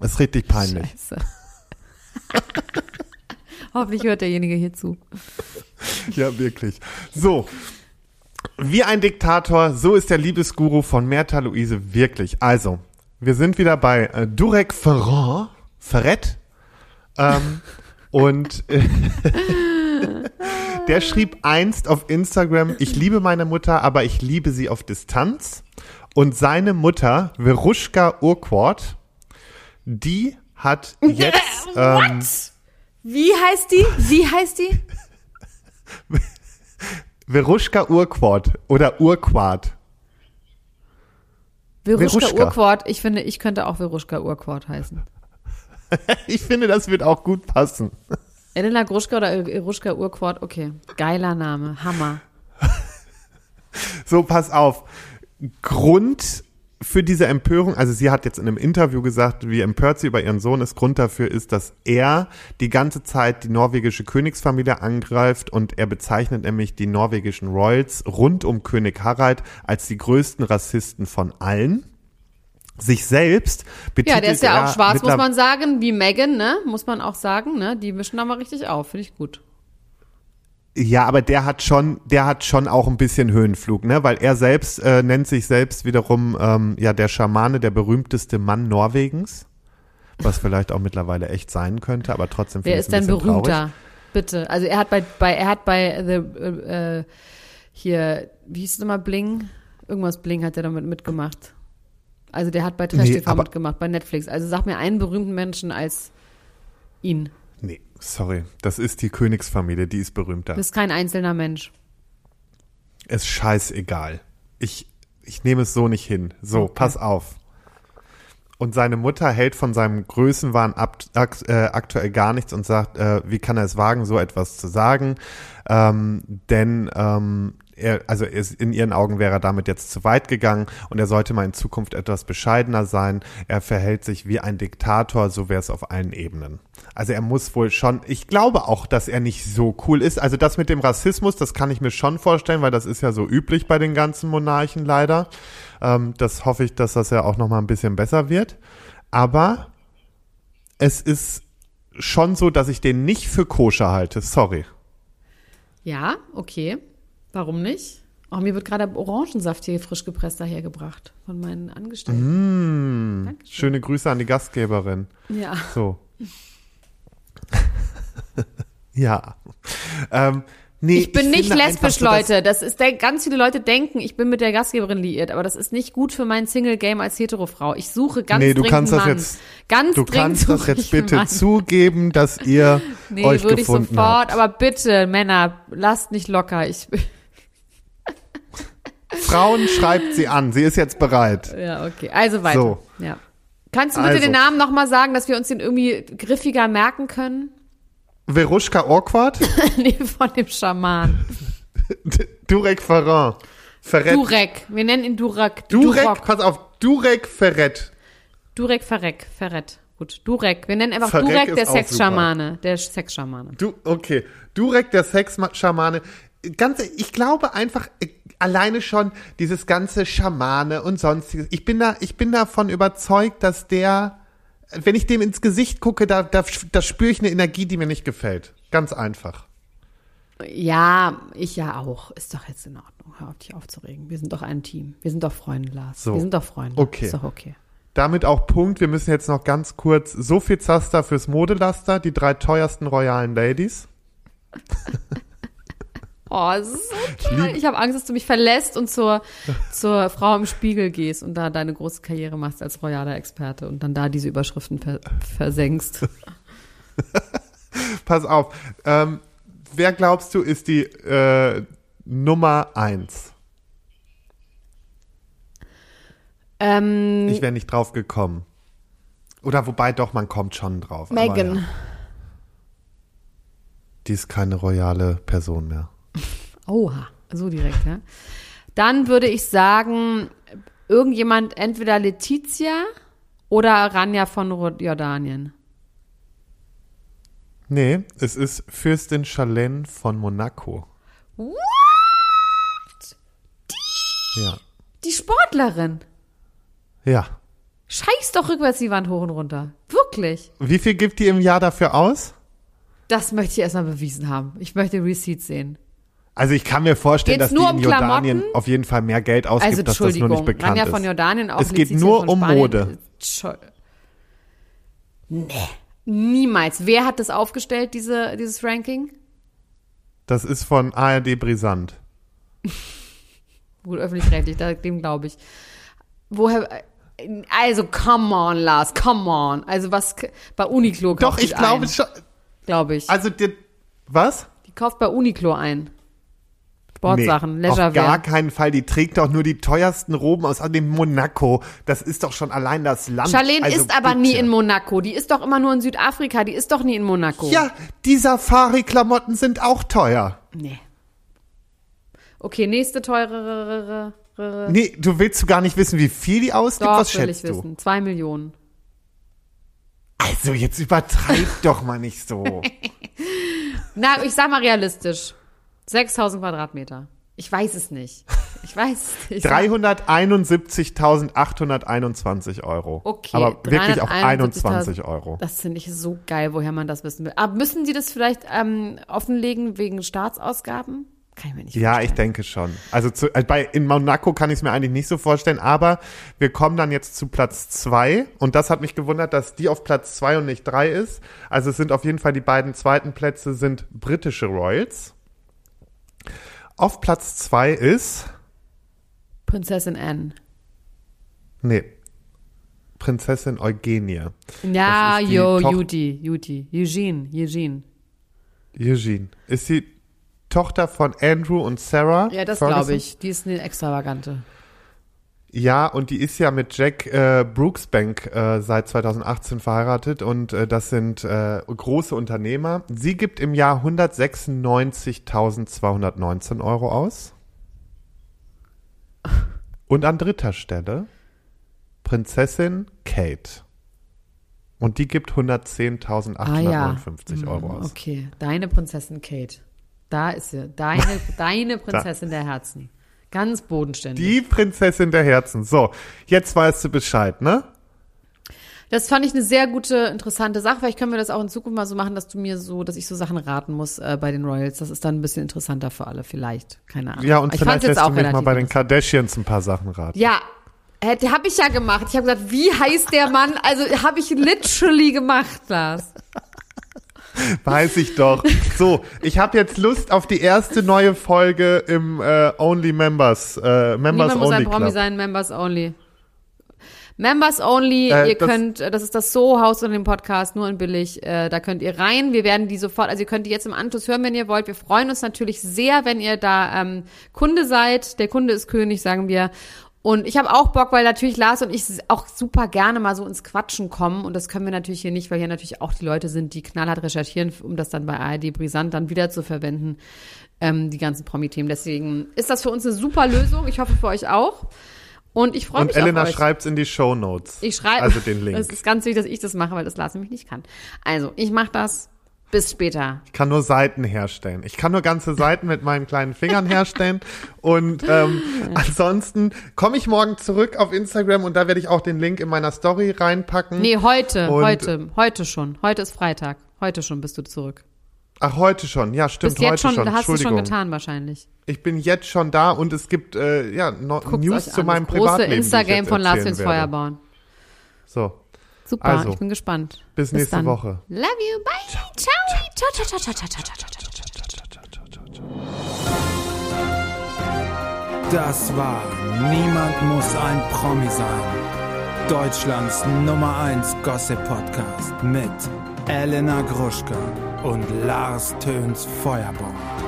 Es ist richtig peinlich. Scheiße. Hoffentlich hört derjenige hier zu. Ja, wirklich. So. Wie ein Diktator, so ist der Liebesguru von Merta Luise wirklich. Also, wir sind wieder bei äh, Durek Ferrand, Ferret. Ähm, und äh, der schrieb einst auf Instagram, ich liebe meine Mutter, aber ich liebe sie auf Distanz. Und seine Mutter, Veruschka Urquart, die hat jetzt ähm, Wie heißt die? Wie heißt die? Veruschka Urquart oder Urquart. Veruschka Veruschka. Urquart. Ich finde, ich könnte auch Veruschka Urquart heißen. Ich finde, das wird auch gut passen. Elena Gruschka oder Eruschka Urquart. Okay, geiler Name. Hammer. So, pass auf. Grund für diese Empörung, also sie hat jetzt in einem Interview gesagt, wie empört sie über ihren Sohn ist. Grund dafür ist, dass er die ganze Zeit die norwegische Königsfamilie angreift und er bezeichnet nämlich die norwegischen Royals rund um König Harald als die größten Rassisten von allen. Sich selbst betitelt Ja, der ist ja auch schwarz, muss man sagen, wie Megan, ne? Muss man auch sagen, ne? Die mischen da mal richtig auf, finde ich gut. Ja, aber der hat schon, der hat schon auch ein bisschen Höhenflug, ne? Weil er selbst äh, nennt sich selbst wiederum ähm, ja der Schamane, der berühmteste Mann Norwegens, was vielleicht auch mittlerweile echt sein könnte, aber trotzdem Wer ist denn berühmter? traurig. Bitte. Also er hat bei, bei er hat bei The äh, hier, wie hieß es nochmal, Bling? Irgendwas Bling hat er damit mitgemacht. Also der hat bei Trash Nee, TV aber- mitgemacht, bei Netflix. Also sag mir einen berühmten Menschen als ihn. Nee, sorry, das ist die Königsfamilie, die ist berühmter. Du bist kein einzelner Mensch. ist scheißegal. Ich, ich nehme es so nicht hin. So, Okay. pass auf. Und seine Mutter hält von seinem Größenwahn ab, ak, äh, aktuell gar nichts und sagt, äh, wie kann er es wagen, so etwas zu sagen? Ähm, denn ähm, er, also in ihren Augen wäre er damit jetzt zu weit gegangen und er sollte mal in Zukunft etwas bescheidener sein. Er verhält sich wie ein Diktator, so wäre es auf allen Ebenen. Also er muss wohl schon, ich glaube auch, dass er nicht so cool ist. Also das mit dem Rassismus, das kann ich mir schon vorstellen, weil das ist ja so üblich bei den ganzen Monarchen leider. Ähm, das hoffe ich, dass das ja auch noch mal ein bisschen besser wird. Aber es ist schon so, dass ich den nicht für koscher halte. Sorry. Ja, okay. Warum nicht? Oh, mir wird gerade Orangensaft hier frisch gepresst dahergebracht von meinen Angestellten. Dankeschön. Schöne Grüße an die Gastgeberin. Ja. So. ja. Ähm, nee, Ich bin nicht finde lesbisch, einfach Leute. Das ist, der- ganz viele Leute denken, ich bin mit der Gastgeberin liiert, aber das ist nicht gut für mein Single-Game als Heterofrau. Ich suche ganz Nee, du dringend kannst das Mann. jetzt- ganz Du kannst das jetzt ich bitte Mann. zugeben, dass ihr Nee, euch würde ich gefunden sofort, habt. aber bitte, Männer, lasst nicht locker. Ich, Frauen schreibt sie an. Sie ist jetzt bereit. ja, okay. Also weiter. So. Ja. Kannst du bitte Also. den Namen nochmal sagen, dass wir uns den irgendwie griffiger merken können? Veruschka Orquart, nee, von dem Schaman. Durek Ferrand. Ferret. Durek. Wir nennen ihn Durek. Durek, Durok. pass auf, Durek Ferret. Durek Verreck. Ferret. Gut. Durek. Wir nennen einfach Verreck Durek der Sexschamane. Der Sexschamane. Du, okay. Durek, der Sexschamane. Ganz, ich glaube einfach alleine schon dieses ganze Schamane und sonstiges. Ich bin da, ich bin davon überzeugt, dass der, wenn ich dem ins Gesicht gucke, da, da, da spüre ich eine Energie, die mir nicht gefällt. Ganz einfach. Ja, ich ja auch. Ist doch jetzt in Ordnung. Hör auf, dich aufzuregen. Wir sind doch ein Team. Wir sind doch Freunde, Lars. So. Wir sind doch Freunde. Okay. Ist doch okay. Damit auch Punkt. Wir müssen jetzt noch ganz kurz so viel Zaster fürs Modelaster, die drei teuersten royalen Ladies. Oh, es ist so toll. Ich habe Angst, dass du mich verlässt und zur, zur Frau im Spiegel gehst und da deine große Karriere machst als royaler Experte und dann da diese Überschriften ver versenkst. Pass auf. Ähm, wer glaubst du ist die äh, Nummer eins? ähm, Ich wäre nicht drauf gekommen. Oder wobei doch, man kommt schon drauf. Megan. Ja, die ist keine royale Person mehr. Oha, so direkt, ja. Dann würde ich sagen, irgendjemand, entweder Letizia oder Rania von Jordanien. Nee, es ist Fürstin Charlene von Monaco. What? Ja. Die Sportlerin. Ja. Scheiß doch rückwärts die Wand hoch und runter. Wirklich. Wie viel gibt die im Jahr dafür aus? Das möchte ich erstmal bewiesen haben. Ich möchte Receipts sehen. Also ich kann mir vorstellen, Geht's dass die nur in um Jordanien Klamotten? auf jeden Fall mehr Geld ausgibt, Also dass das nur nicht bekannt ist. von Jordanien auch Es geht nur um. Mode. Nee, niemals. Wer hat das aufgestellt, diese, dieses Ranking? Das ist von ARD Brisant. Gut, öffentlich-rechtlich, dem glaube ich. Woher, also, come on, Lars, come on. Also, was, bei Uniqlo kauft Doch, die ich glaube schon. glaube ich. Also die, was? Die kauft bei Uniqlo ein. Sportsachen, nee, auf gar keinen Fall. Die trägt doch nur die teuersten Roben aus dem Monaco. Das ist doch schon allein das Land. Charlene also ist aber bitte. nie in Monaco. Die ist doch immer nur in Südafrika. Die ist doch nie in Monaco. Ja, die Safari-Klamotten sind auch teuer. Nee. Okay, nächste teurere Nee, du willst du gar nicht wissen, wie viel die ausgibt? Doch, Was will ich schätzt du? wissen. Zwei Millionen. Also jetzt übertreib doch mal nicht so. Na, ich sag mal realistisch. 6000 Quadratmeter. Ich weiß es nicht. Ich weiß es nicht. 371.821 Euro. Okay, Aber wirklich auch 371.000. 21 Euro. Das finde ich so geil, woher man das wissen will. Aber müssen die das vielleicht ähm, offenlegen wegen Staatsausgaben? Kann ich mir nicht Ja, vorstellen. ich denke schon. Also zu, äh, bei, in Monaco kann ich es mir eigentlich nicht so vorstellen, aber wir kommen dann jetzt zu Platz zwei und das hat mich gewundert, dass die auf Platz zwei und nicht drei ist. Also es sind auf jeden Fall die beiden zweiten Plätze sind britische Royals. Auf Platz zwei ist, Prinzessin Anne. nee, Prinzessin Eugenie. Ja, jo, Toch- Judy, Judy. Eugene, Eugene. Eugene. Ist die Tochter von Andrew und Sarah. Ja, das glaube ich. Die ist eine extravagante. Ja, und die ist ja mit Jack äh, Brooksbank äh, seit 2018 verheiratet und äh, das sind äh, große Unternehmer. Sie gibt im Jahr 196.219 Euro aus. Und an dritter Stelle Prinzessin Kate. Und die gibt 110.859 Ah ja. Euro aus. Okay, deine Prinzessin Kate. Da ist sie. Deine, deine Prinzessin der Herzen. Ganz bodenständig. Die Prinzessin der Herzen. So, jetzt weißt du Bescheid, ne? Das fand ich eine sehr gute, interessante Sache. Vielleicht können wir das auch in Zukunft mal so machen, dass du mir so, dass ich so Sachen raten muss äh, bei den Royals. Das ist dann ein bisschen interessanter für alle, vielleicht. Keine Ahnung. Ja, und Ich vielleicht lässt du mich mal bei den. Kardashians ein paar Sachen raten. Ja, hätte habe ich ja gemacht. Ich habe gesagt, wie heißt der Mann? Also habe ich literally gemacht, Lars. Weiß ich doch. So, ich habe jetzt Lust auf die erste neue Folge im äh, Only Members, äh, Members Niemand muss Only ein Promi Club. sein, Members Only. Members Only, Äh, ihr das- könnt, äh, das ist das So-Haus unter dem Podcast, nur in billig, äh, da könnt ihr rein, wir werden die sofort, also ihr könnt die jetzt im Anschluss hören, wenn ihr wollt, wir freuen uns natürlich sehr, wenn ihr da ähm, Kunde seid, der Kunde ist König, sagen wir, und ich habe auch Bock, weil natürlich Lars und ich auch super gerne mal so ins Quatschen kommen und das können wir natürlich hier nicht, weil hier natürlich auch die Leute sind, die knallhart recherchieren, um das dann bei ARD Brisant dann wieder zu verwenden, ähm, die ganzen Promi-Themen. Deswegen ist das für uns eine super Lösung, ich hoffe für euch auch. Und ich freue Und mich Elena auf euch. schreibt's in die Show Notes. Ich schreibe. Also den Link. Es ist ganz wichtig, dass ich das mache, weil das Lars nämlich nicht kann. Also, ich mache das. Bis später. Ich kann nur Seiten herstellen. Ich kann nur ganze Seiten mit meinen kleinen Fingern herstellen. Und ähm, ansonsten komme ich morgen zurück auf Instagram und da werde ich auch den Link in meiner Story reinpacken. Nee, heute, Und- heute, heute schon. Heute ist Freitag. Heute schon bist du zurück. Ach, heute schon. Ja, stimmt, Bist jetzt heute schon, schon. hast du schon getan wahrscheinlich. Ich bin jetzt schon da und es gibt äh, ja no News zu meinem das große Privatleben. ich Instagram von Lars ins. Feuer bauen. So, Super, also, ich bin gespannt. Bis, bis nächste dann. Woche. Love you, bye. Ciao. Ciao. Ciao, ciao, ciao, ciao, ciao, ciao, ciao. Das war Niemand muss ein Promi sein. Deutschlands Nummer 1 Gossip Podcast mit Elena Gruschka und Lars Töns Feuerborn.